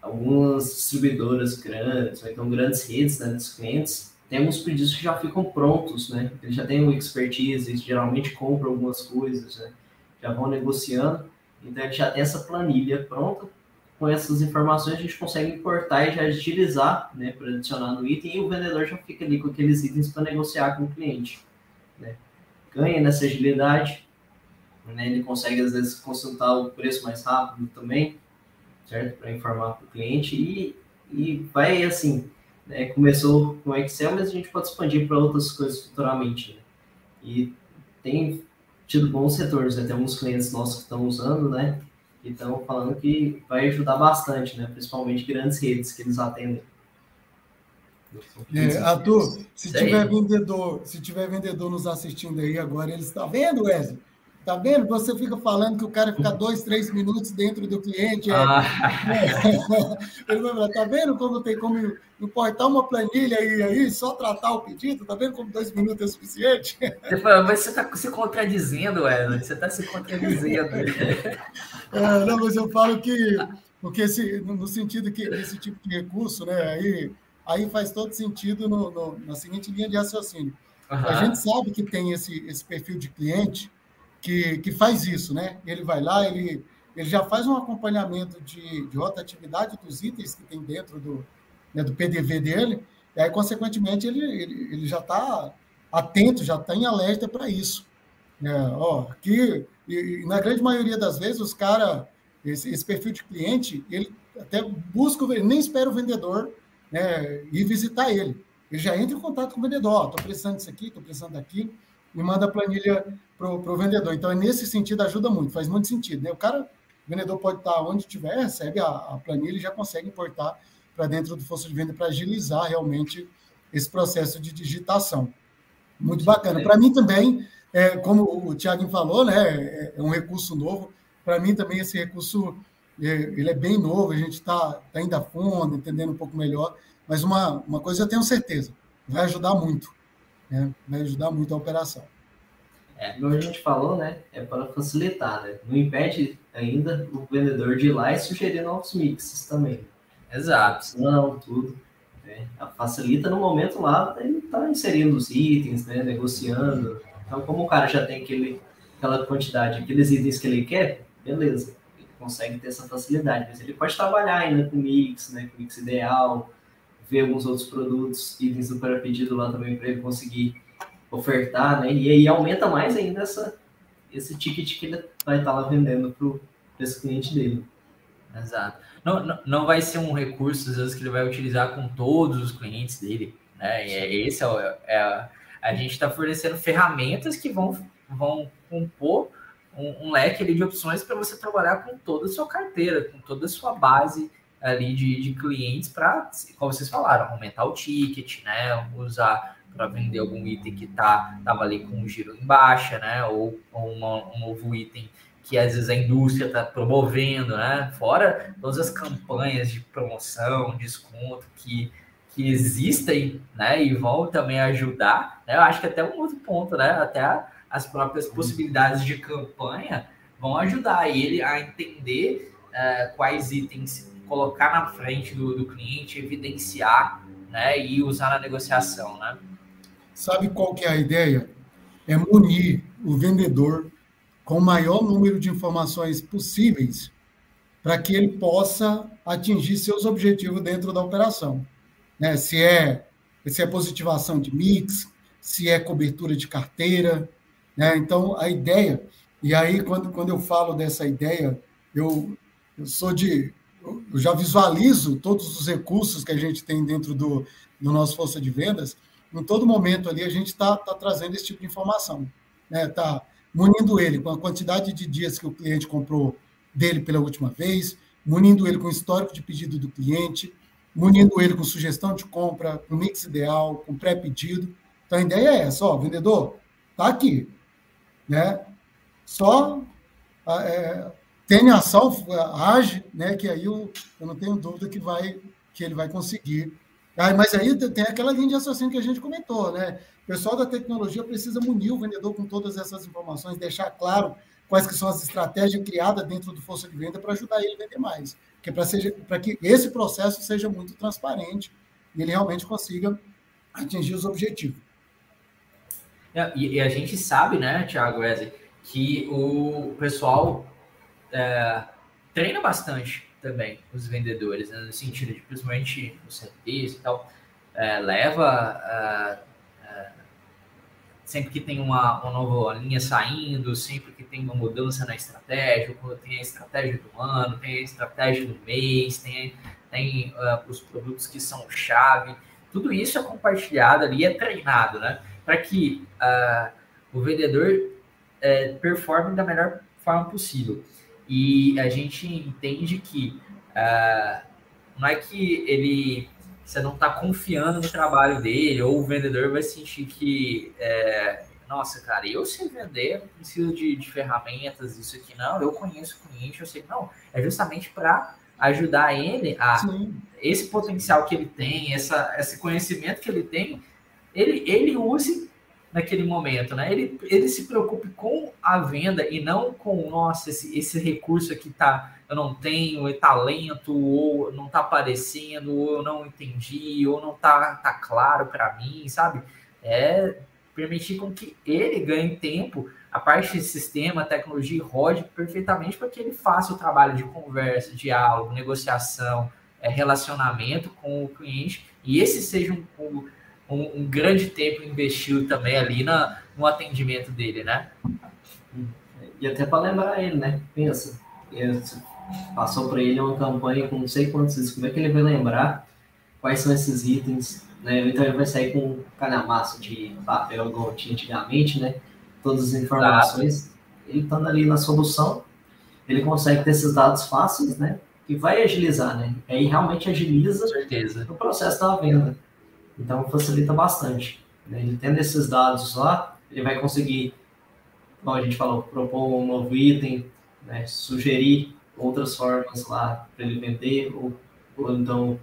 Algumas distribuidoras grandes, ou então grandes redes né, dos clientes, temos pedidos que já ficam prontos, né? Eles já têm o expertise, eles geralmente compram algumas coisas, né? já vão negociando então, gente já tem essa planilha pronta. Com essas informações, a gente consegue importar e já utilizar né, para adicionar no item e o vendedor já fica ali com aqueles itens para negociar com o cliente. Né? Ganha nessa agilidade, né? ele consegue, às vezes, consultar o preço mais rápido também, certo? Para informar para o cliente e, e vai assim. Né? Começou com Excel, mas a gente pode expandir para outras coisas futuramente. Né? E tem tido bons retornos, né? Tem alguns clientes nossos que estão usando, né? Então, falando que vai ajudar bastante, né? Principalmente grandes redes que eles atendem. É, Arthur, se tiver vendedor, se tiver vendedor nos assistindo aí agora, eles estão vendo, Wesley? Tá vendo? Você fica falando que o cara fica dois, três minutos dentro do cliente. É, ah. é, tá vendo como tem como importar uma planilha e aí só tratar o pedido? Tá vendo como dois minutos é suficiente? Você fala, mas você está se contradizendo, Wesley. Você está se contradizendo. É, não, mas eu falo que porque esse, no sentido que esse tipo de recurso, né? Aí, aí faz todo sentido no, no na seguinte linha de raciocínio. Uhum. A gente sabe que tem esse, esse perfil de cliente que, que faz isso, né? Ele vai lá, ele, ele já faz um acompanhamento de, de rotatividade dos itens que tem dentro do, né, do PDV dele, e aí, consequentemente, ele, ele, ele já está atento, já está em alerta para isso. É, ó, aqui, e, e, na grande maioria das vezes, os caras, esse, esse, perfil de cliente, ele até busca, ele nem espera o vendedor né, ir visitar ele. Ele já entra em contato com o vendedor, estou precisando disso aqui, estou precisando daquilo, e manda a planilha para o vendedor. Então, é nesse sentido, ajuda muito, faz muito sentido. Né? O cara, o vendedor pode estar onde estiver, recebe a, a planilha e já consegue importar para dentro do força de venda para agilizar realmente esse processo de digitação. Muito bacana. Para mim também, é, como o Tiago falou, né, é, é um recurso novo. Para mim também esse recurso é, ele é bem novo, a gente está tá indo a fundo, entendendo um pouco melhor. Mas uma, uma coisa eu tenho certeza, vai ajudar muito. Né? Vai ajudar muito a operação. É, como a gente falou, né? É para facilitar, né? Não impede ainda o vendedor de ir lá e sugerir novos mixes também. Exato. Não, tudo. Né? Facilita no momento lá, ele está inserindo os itens, né? negociando. Então, como o cara já tem aquele, aquela quantidade, aqueles itens que ele quer, beleza. Ele consegue ter essa facilidade. Mas ele pode trabalhar ainda com mix, né? Com mix ideal, ver alguns outros produtos, itens do pré-pedido lá também para ele conseguir ofertar, né? E aí aumenta mais ainda essa, esse ticket que ele vai estar lá vendendo para esse cliente dele. Exato. Não, não, não vai ser um recurso, às vezes, que ele vai utilizar com todos os clientes dele. Né? E é, esse é, o, é a, a gente está fornecendo ferramentas que vão, vão compor um, um leque de opções para você trabalhar com toda a sua carteira, com toda a sua base ali de, de clientes para, como vocês falaram, aumentar o ticket, né? Usar para vender algum item que tá tava ali com um giro em baixa, né? Ou, ou uma, um novo item que às vezes a indústria está promovendo, né? Fora todas as campanhas de promoção, desconto que, que existem, né? E vão também ajudar. Né? Eu acho que até um outro ponto, né? Até as próprias possibilidades de campanha vão ajudar ele a entender uh, quais itens colocar na frente do, do cliente, evidenciar, né? E usar na negociação, né? Sabe qual que é a ideia? É munir o vendedor com o maior número de informações possíveis para que ele possa atingir seus objetivos dentro da operação. Né? Se, é, se é positivação de mix, se é cobertura de carteira. Né? Então, a ideia, e aí, quando, quando eu falo dessa ideia, eu, eu sou de. Eu já visualizo todos os recursos que a gente tem dentro do, do nosso força de vendas. Em todo momento ali, a gente está tá trazendo esse tipo de informação. Né? Tá, munindo ele com a quantidade de dias que o cliente comprou dele pela última vez, munindo ele com o histórico de pedido do cliente, munindo ele com sugestão de compra, com mix ideal, com pré-pedido. Então a ideia é essa, ó, vendedor, tá aqui, né? Só é, tenha ação, age, né? Que aí eu, eu não tenho dúvida que vai que ele vai conseguir. Ah, mas aí tem aquela linha de raciocínio que a gente comentou, né? O pessoal da tecnologia precisa munir o vendedor com todas essas informações, deixar claro quais que são as estratégias criadas dentro do força de venda para ajudar ele a vender mais. Para que esse processo seja muito transparente e ele realmente consiga atingir os objetivos. É, e, e, a gente sabe, né, Thiago Wesley, que o pessoal é, treina bastante também os vendedores, né, no sentido de principalmente os CTs e tal, é, leva sempre que tem uma, uma nova linha saindo, sempre que tem uma mudança na estratégia, quando tem a estratégia do ano, tem a estratégia do mês, tem, tem uh, os produtos que são chave, tudo isso é compartilhado ali, é treinado, né? Para que uh, o vendedor uh, performe da melhor forma possível. E a gente entende que uh, não é que ele você não está confiando no trabalho dele, ou o vendedor vai sentir que, é, nossa, cara, eu sei vender, não preciso de, de, ferramentas, isso aqui, não, eu conheço o cliente, eu sei, não, é justamente para ajudar ele a Sim. esse potencial que ele tem, essa, esse conhecimento que ele tem, ele, ele use naquele momento, né? Ele, ele se preocupe com a venda e não com, nossa, esse, esse recurso aqui tá, eu não tenho é talento, ou não tá aparecendo, ou eu não entendi, ou não tá, tá claro para mim, sabe? É permitir com que ele ganhe tempo, a parte de sistema, tecnologia rode perfeitamente para que ele faça o trabalho de conversa, diálogo, negociação, é, relacionamento com o cliente, e esse seja um, um um, um grande tempo investido também ali na, no atendimento dele, né? E até para lembrar ele, né? Pensa, passou para ele uma campanha com não sei quantos itens, como é que ele vai lembrar quais são esses itens, né? Então ele vai sair com calhamaço de papel igual tinha antigamente, né? Todas as informações. Ele estando ali na solução, ele consegue ter esses dados fáceis, né? Que vai agilizar, né? Aí realmente agiliza o processo da venda. Então facilita bastante. Né? Ele tendo esses dados lá, ele vai conseguir, como a gente falou, propor um novo item, né? sugerir outras formas lá para ele vender, ou, ou, então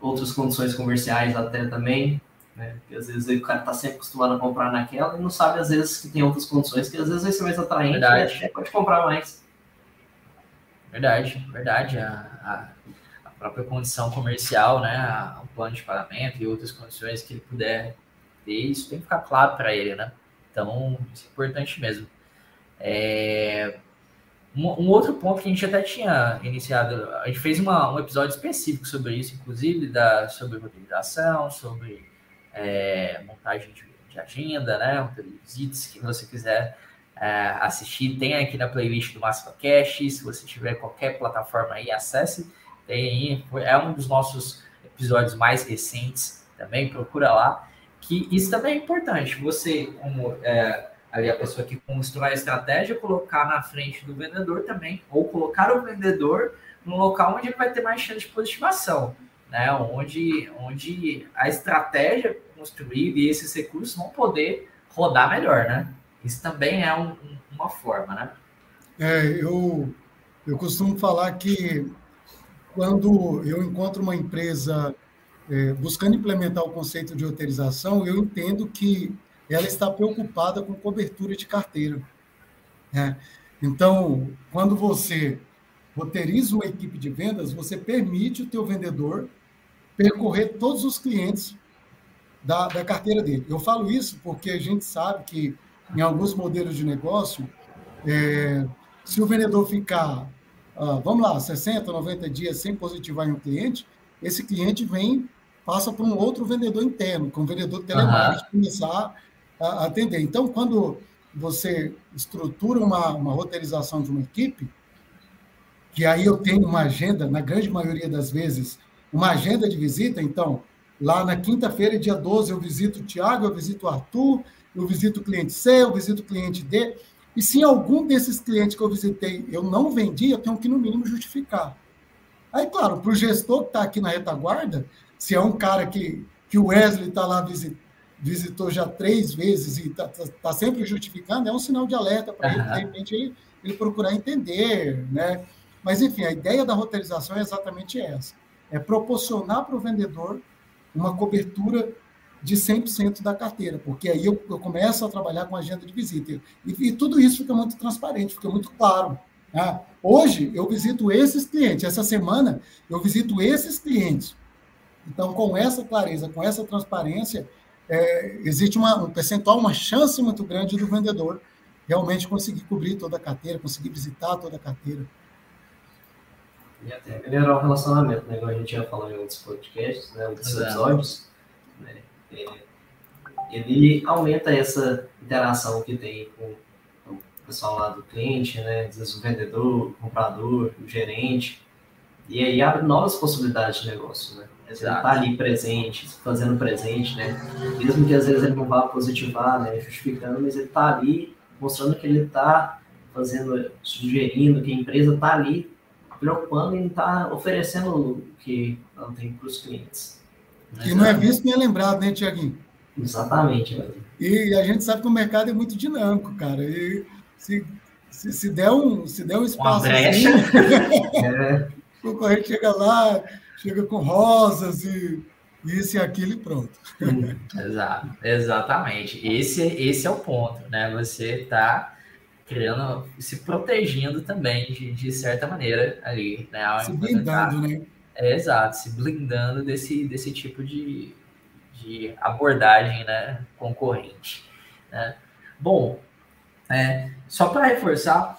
outras condições comerciais até também, né? Porque às vezes o cara está sempre acostumado a comprar naquela e não sabe às vezes que tem outras condições que às vezes vai ser mais atraente verdade. e pode comprar mais. Verdade, verdade. A, a, a própria condição comercial, né? Plano de pagamento e outras condições que ele puder ter, isso tem que ficar claro para ele, né? Então, isso é importante mesmo. É... Um, um, outro ponto que a gente até tinha iniciado, a gente fez uma, um episódio específico sobre isso, inclusive, da, sobre roteirização, sobre é, montagem de, de, agenda, né? Visitas, que você quiser é, assistir, tem aqui na playlist do Cash. Se você tiver qualquer plataforma aí, acesse. Tem aí, é um dos nossos episódios mais recentes também, procura lá. Que isso também é importante. Você, como é, ali a pessoa que constrói a estratégia, colocar na frente do vendedor também, ou colocar o vendedor no local onde ele vai ter mais chance de positivação, né? Onde, onde a estratégia construída e esses recursos vão poder rodar melhor, né? Isso também é um, uma forma, né? É, eu, eu costumo falar que quando eu encontro uma empresa é, buscando implementar o conceito de roteirização, eu entendo que ela está preocupada com cobertura de carteira. Né? Então, quando você roteiriza uma equipe de vendas, você permite o teu vendedor percorrer todos os clientes da, da carteira dele. Eu falo isso porque a gente sabe que em alguns modelos de negócio, é, se o vendedor ficar uh, vamos lá, 60, 90 dias sem positivar em um cliente, esse cliente vem, passa para um outro vendedor interno, com um vendedor telemarketing, uhum. começar a atender. Então, quando você estrutura uma, uma roteirização de uma equipe, que aí eu tenho uma agenda, na grande maioria das vezes, uma agenda de visita, então, lá na quinta-feira, dia 12, eu visito o Tiago, eu visito o Arthur, eu visito o cliente C, eu visito o cliente D, e se algum desses clientes que eu visitei eu não vendi, eu tenho que, no mínimo, justificar. Aí, claro, para o gestor que está aqui na retaguarda, se é um cara que, que o Wesley está lá visit, visitou já três vezes e está tá, tá sempre justificando, é um sinal de alerta para uhum. ele, de repente, ele, ele procurar entender, né? Mas, enfim, a ideia da roteirização é exatamente essa. É proporcionar para o vendedor uma cobertura de 100% da carteira, porque aí eu, eu, começo a trabalhar com agenda de visita. E, e, tudo isso fica muito transparente, fica muito claro. Né? Hoje, eu visito esses clientes, essa semana, eu visito esses clientes. Então, com essa clareza, com essa transparência, é, existe uma, um percentual, uma chance muito grande do vendedor realmente conseguir cobrir toda a carteira, conseguir visitar toda a carteira. E até melhorar o relacionamento, né? Como a gente já falou em outros podcasts, né? outros episódios. Né? Ele aumenta essa interação que tem com o pessoal lá do cliente, né? Às vezes o vendedor, o comprador, o gerente. E aí abre novas possibilidades de negócio, né? Ele está ali presente, fazendo presente, né? Mesmo que às vezes ele não vá positivar, né? Justificando, mas ele está ali mostrando que ele está fazendo, sugerindo que a empresa está ali preocupando em estar tá oferecendo o que ela tem para os clientes. E não é visto nem é lembrado, né, Tiaguinho? Exatamente. E a gente sabe que o mercado é muito dinâmico, cara. E se, se, se der, um, se der um espaço assim, é. o concorrente chega lá, chega com rosas e isso e aquilo e pronto. Exato, exatamente. Esse, esse é o ponto, né? Você está criando, se protegendo também, de, de certa maneira, ali, né? Se blindando, né? É, exato, se blindando desse, desse tipo de, de abordagem né, concorrente. Né? Bom, é, só para reforçar,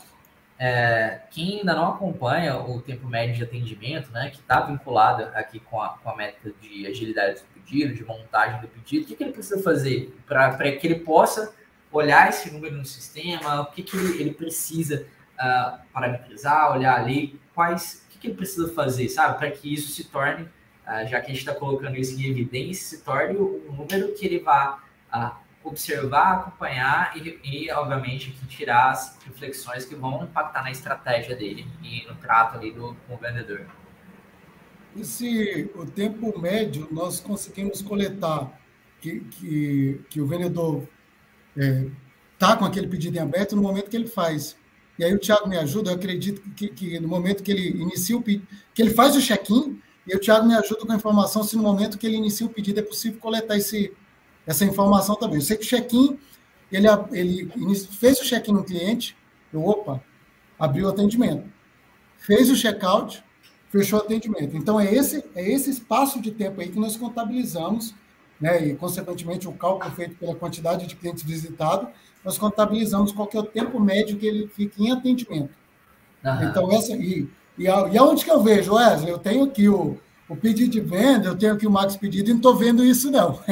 é, quem ainda não acompanha o tempo médio de atendimento, né, que está vinculado aqui com a, com a meta de agilidade do pedido, de montagem do pedido, o que, que ele precisa fazer para que ele possa olhar esse número no sistema, o que, que ele, ele precisa uh, parametrizar, olhar ali, quais, que, precisa fazer, sabe, para que isso se torne, uh, já que a gente está colocando isso em evidência, se torne o, número que ele vá uh, observar, acompanhar e, e, obviamente, tirar as reflexões que vão impactar na estratégia dele e no trato ali do, com o vendedor. E se o tempo médio nós conseguimos coletar que, que, que o vendedor está é, tá com aquele pedido em aberto no momento que ele faz. E aí o Thiago me ajuda, eu acredito que, que no momento que ele inicia o pedido, que ele faz o check-in, e o Thiago me ajuda com a informação se no momento que ele inicia o pedido é possível coletar esse, essa informação também. Eu sei que o check-in, ele, ele fez o check-in no cliente, eu, opa, abriu o atendimento. Fez o check-out, fechou o atendimento. Então, é esse, é esse espaço de tempo aí que nós contabilizamos, né, e, consequentemente, o cálculo feito pela quantidade de clientes visitados, nós contabilizamos qual é o tempo médio que ele fica em atendimento. Uhum. Então, essa... E, e, a, e aonde que eu vejo, Wesley? Eu tenho aqui o, o pedido de venda, eu tenho aqui o Max Pedido, e não estou vendo isso, não.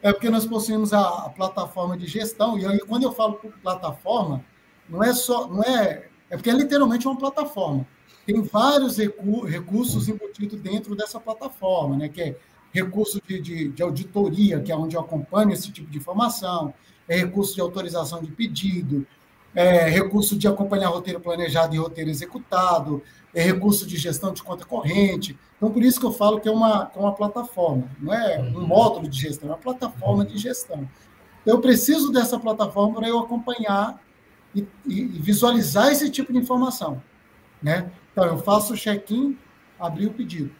É porque nós possuímos a, a plataforma de gestão, e aí, quando eu falo plataforma, não é só, não é, é porque é literalmente uma plataforma. Tem vários recu recursos embutidos dentro dessa plataforma, né? Que é recurso de, de, de, auditoria, que é onde eu acompanho esse tipo de informação, é recurso de autorização de pedido, é recurso de acompanhar roteiro planejado e roteiro executado, é recurso de gestão de conta corrente. Então, por isso que eu falo que é uma, é uma plataforma, não é um uhum. módulo de gestão, é uma plataforma de gestão. Então, eu preciso dessa plataforma para eu acompanhar e, e, visualizar esse tipo de informação. Né? Então, eu faço o check-in, abri o pedido,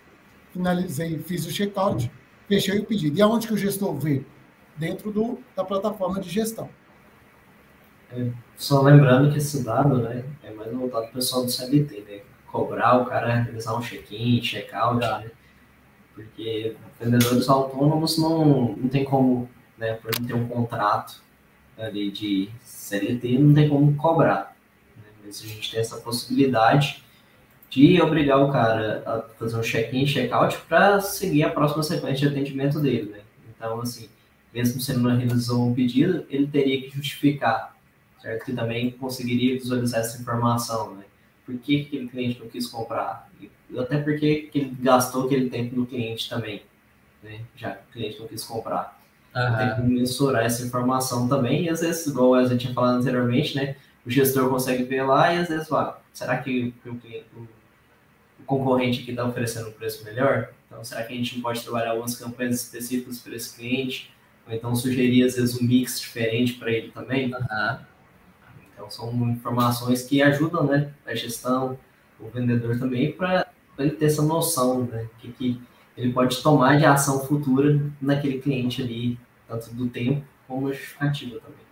finalizei, fiz o check-out, fechei o pedido. E aonde que o gestor vê? Dentro do, da plataforma de gestão. É, só lembrando que esse dado né, é mais voltado para o pessoal do CLT, né? cobrar o cara realizar um check-in, check-out, né? Porque vendedores autônomos não, não tem como, né, por não ter um contrato ali de CLT, não tem como cobrar. Né? Mas a gente tem essa possibilidade de obrigar o cara a fazer um check-in, check-out para seguir a próxima sequência de atendimento dele, né? Então, assim, mesmo se ele não realizou um pedido, ele teria que justificar, certo? Que também conseguiria visualizar essa informação, né? por que aquele cliente não quis comprar, e até porque que ele gastou aquele tempo no cliente também, né? já que o cliente não quis comprar. Uhum. Tem que mensurar essa informação também, e às vezes, igual a gente tinha falado anteriormente, né? o gestor consegue ver lá e às vezes, será que o, cliente, o, concorrente aqui está oferecendo um preço melhor? Então, será que a gente pode trabalhar algumas campanhas específicas para esse cliente? Ou então sugerir, às vezes, um mix diferente para ele também? Uhum. Então, são informações que ajudam né, a gestão, o vendedor também, para ele ter essa noção né, que, que ele pode tomar de ação futura naquele cliente ali, tanto do tempo como a justificativa também.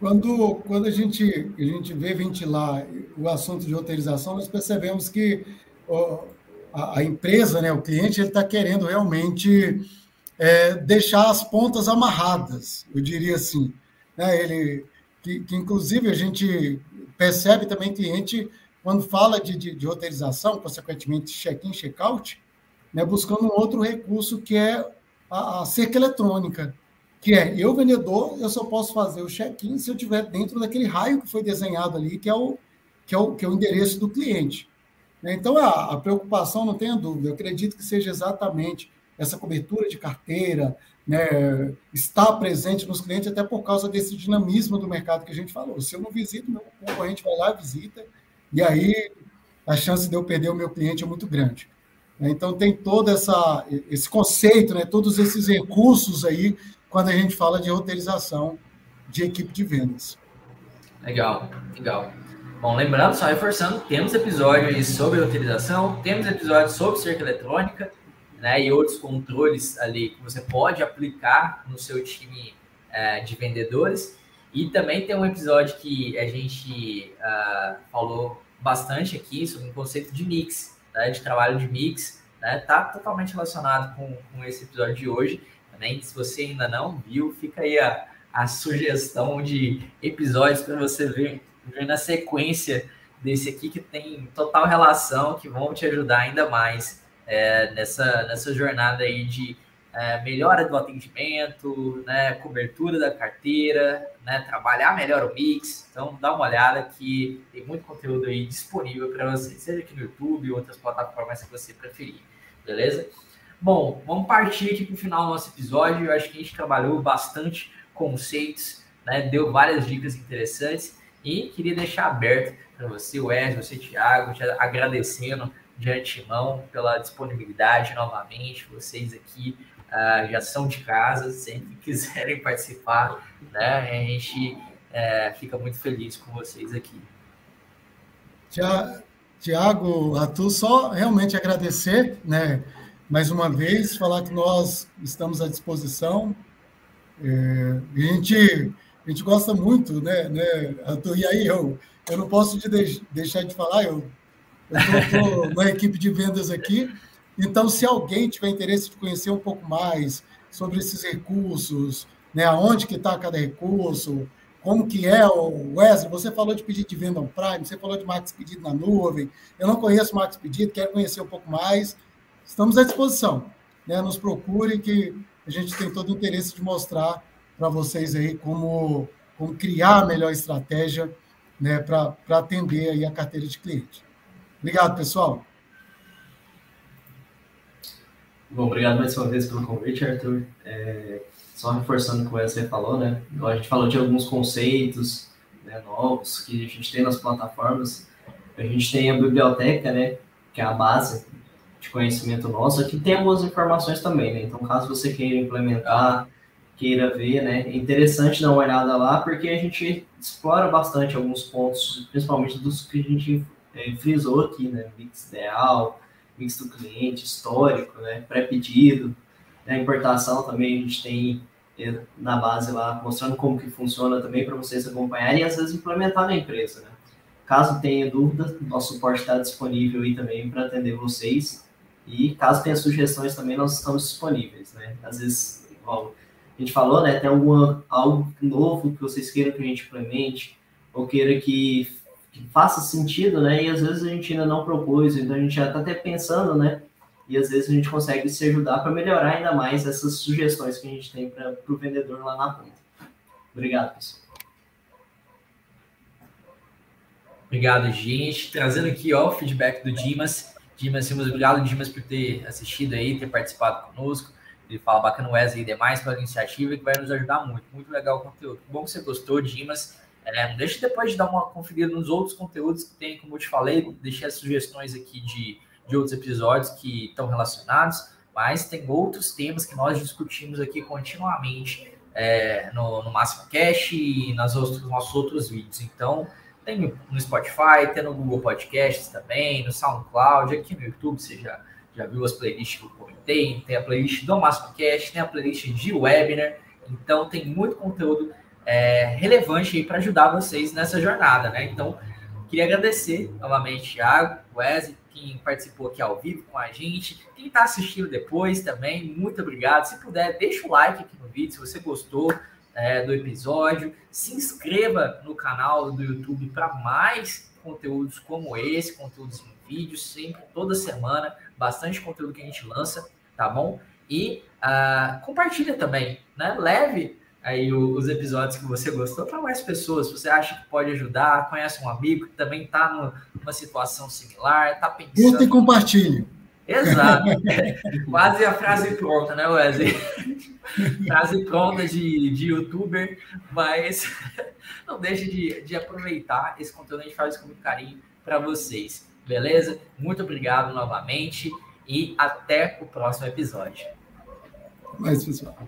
Quando, quando a, gente, a gente vê ventilar o assunto de roteirização, nós percebemos que ó, a, a, empresa, né, o cliente, ele está querendo realmente é, deixar as pontas amarradas, eu diria assim. Né? Ele, que, que inclusive a gente percebe também cliente quando fala de, de, de roteirização, consequentemente check-in, check-out, né, buscando um outro recurso que é a, a cerca eletrônica, que é eu, vendedor, eu só posso fazer o check-in se eu estiver dentro daquele raio que foi desenhado ali, que é o, que é o, que é o endereço do cliente. Né. Então, a, a preocupação, não tenha dúvida, eu acredito que seja exatamente essa cobertura de carteira, né, estar presente nos clientes, até por causa desse dinamismo do mercado que a gente falou. Se eu não visito, meu concorrente vai lá, visita, e aí a chance de eu perder o meu cliente é muito grande. Então, tem todo essa, esse conceito, né, todos esses recursos aí, quando a gente fala de roteirização de equipe de vendas. Legal, legal. Bom, lembrando, só reforçando, temos episódios sobre utilização, temos episódios sobre cerca eletrônica, né, e outros controles ali que você pode aplicar no seu time é, de vendedores. E também tem um episódio que a gente uh, falou bastante aqui sobre o conceito de mix, né, de trabalho de mix, né, tá totalmente relacionado com, com esse episódio de hoje. Né, se você ainda não viu, fica aí a, a sugestão de episódios para você ver, ver na sequência desse aqui que tem total relação, que vão te ajudar ainda mais é, nessa, nessa jornada aí de é, melhora do atendimento, né, cobertura da carteira, né, trabalhar melhor o mix. Então, dá uma olhada que tem muito conteúdo aí disponível para você, seja aqui no YouTube ou outras plataformas que você preferir, beleza? Bom, vamos partir aqui para o final do nosso episódio. Eu acho que a gente trabalhou bastante conceitos, né? Deu várias dicas interessantes e queria deixar aberto para você, Wesley, você, Thiago, te agradecendo de antemão pela disponibilidade novamente. Vocês aqui uh, já são de casa, sempre quiserem participar, né? A gente é, fica muito feliz com vocês aqui. Tiago, Arthur, só realmente agradecer, né? Mais uma vez, falar que nós estamos à disposição é, a, gente, a gente gosta muito, né, né E aí eu, eu não posso de deixar de falar, eu estou na equipe de vendas aqui, então se alguém tiver interesse de conhecer um pouco mais sobre esses recursos, né, aonde que está cada recurso, como que é o Wesley, você falou de pedido de venda on-prime, você falou de Max Pedido na nuvem, eu não conheço Max Pedido, quero conhecer um pouco mais, estamos à disposição, né, nos procure que a gente tem todo o interesse de mostrar para vocês aí como, como criar a melhor estratégia né, para atender aí a carteira de cliente. Obrigado, pessoal. Bom, obrigado mais uma vez pelo convite, Arthur. É, só reforçando o que você falou, né? A gente falou de alguns conceitos né, novos que a gente tem nas plataformas. A gente tem a biblioteca, né? Que é a base de conhecimento nosso, aqui tem algumas informações também, né? Então, caso você queira implementar, queira ver, né? É interessante dar uma olhada lá, porque a gente explora bastante alguns pontos, principalmente dos que a gente é, frisou aqui, né? Mix ideal, mix do cliente, histórico, né? Pré-pedido, né? importação também a gente tem é, na base lá, mostrando como que funciona também para vocês acompanharem e às vezes implementar na empresa, né? Caso tenha dúvida, nosso suporte está disponível aí também para atender vocês e caso tenha sugestões também, nós estamos disponíveis, né? Às vezes, igual a gente falou, né? Tem alguma, algo novo que vocês queiram que a gente implemente, ou queira que, que faça sentido, né? E às vezes a gente ainda não propôs, então a gente já está até pensando, né? E às vezes a gente consegue se ajudar para melhorar ainda mais essas sugestões que a gente tem para o vendedor lá na ponta. Obrigado, pessoal. Obrigado, gente. Trazendo aqui ó, o feedback do Dimas. Dimas Simas, obrigado, Dimas, por ter assistido aí, ter participado conosco. Ele fala bacana Wesley e demais pela iniciativa que vai nos ajudar muito. Muito legal o conteúdo. Bom que você gostou, Dimas. É, depois de dar uma conferida nos outros conteúdos que tem, como eu te falei, deixei as sugestões aqui de, de outros episódios que estão relacionados, mas tem outros temas que nós discutimos aqui continuamente é, no, no Máximo Cash e nas outros, nos nossos outros vídeos. Então, tem no Spotify, tem no Google Podcasts também, no SoundCloud, aqui no YouTube você já, já viu as playlists que eu comentei, tem a playlist do MascoCast, tem a playlist de webinar, então tem muito conteúdo é, relevante para ajudar vocês nessa jornada, né? Então, queria agradecer novamente, Thiago, Wesley, quem participou aqui ao vivo com a gente, quem está assistindo depois também, muito obrigado. Se puder, deixa o like aqui no vídeo se você gostou é, do episódio. Se inscreva no canal do YouTube para mais conteúdos como esse, conteúdos em vídeo, sempre, toda semana, bastante conteúdo que a gente lança, tá bom? E uh, compartilha também, né? Leve aí os episódios que você gostou para mais pessoas. Se você acha que pode ajudar, conhece um amigo que também está numa situação similar, está pensando. Curta e compartilhe. Exato. Quase a frase pronta, né, Wesley? frase pronta de, de youtuber, mas não deixe de, de aproveitar esse conteúdo, a gente faz com muito carinho para vocês, beleza? Muito obrigado novamente e até o próximo episódio. Mais pessoal.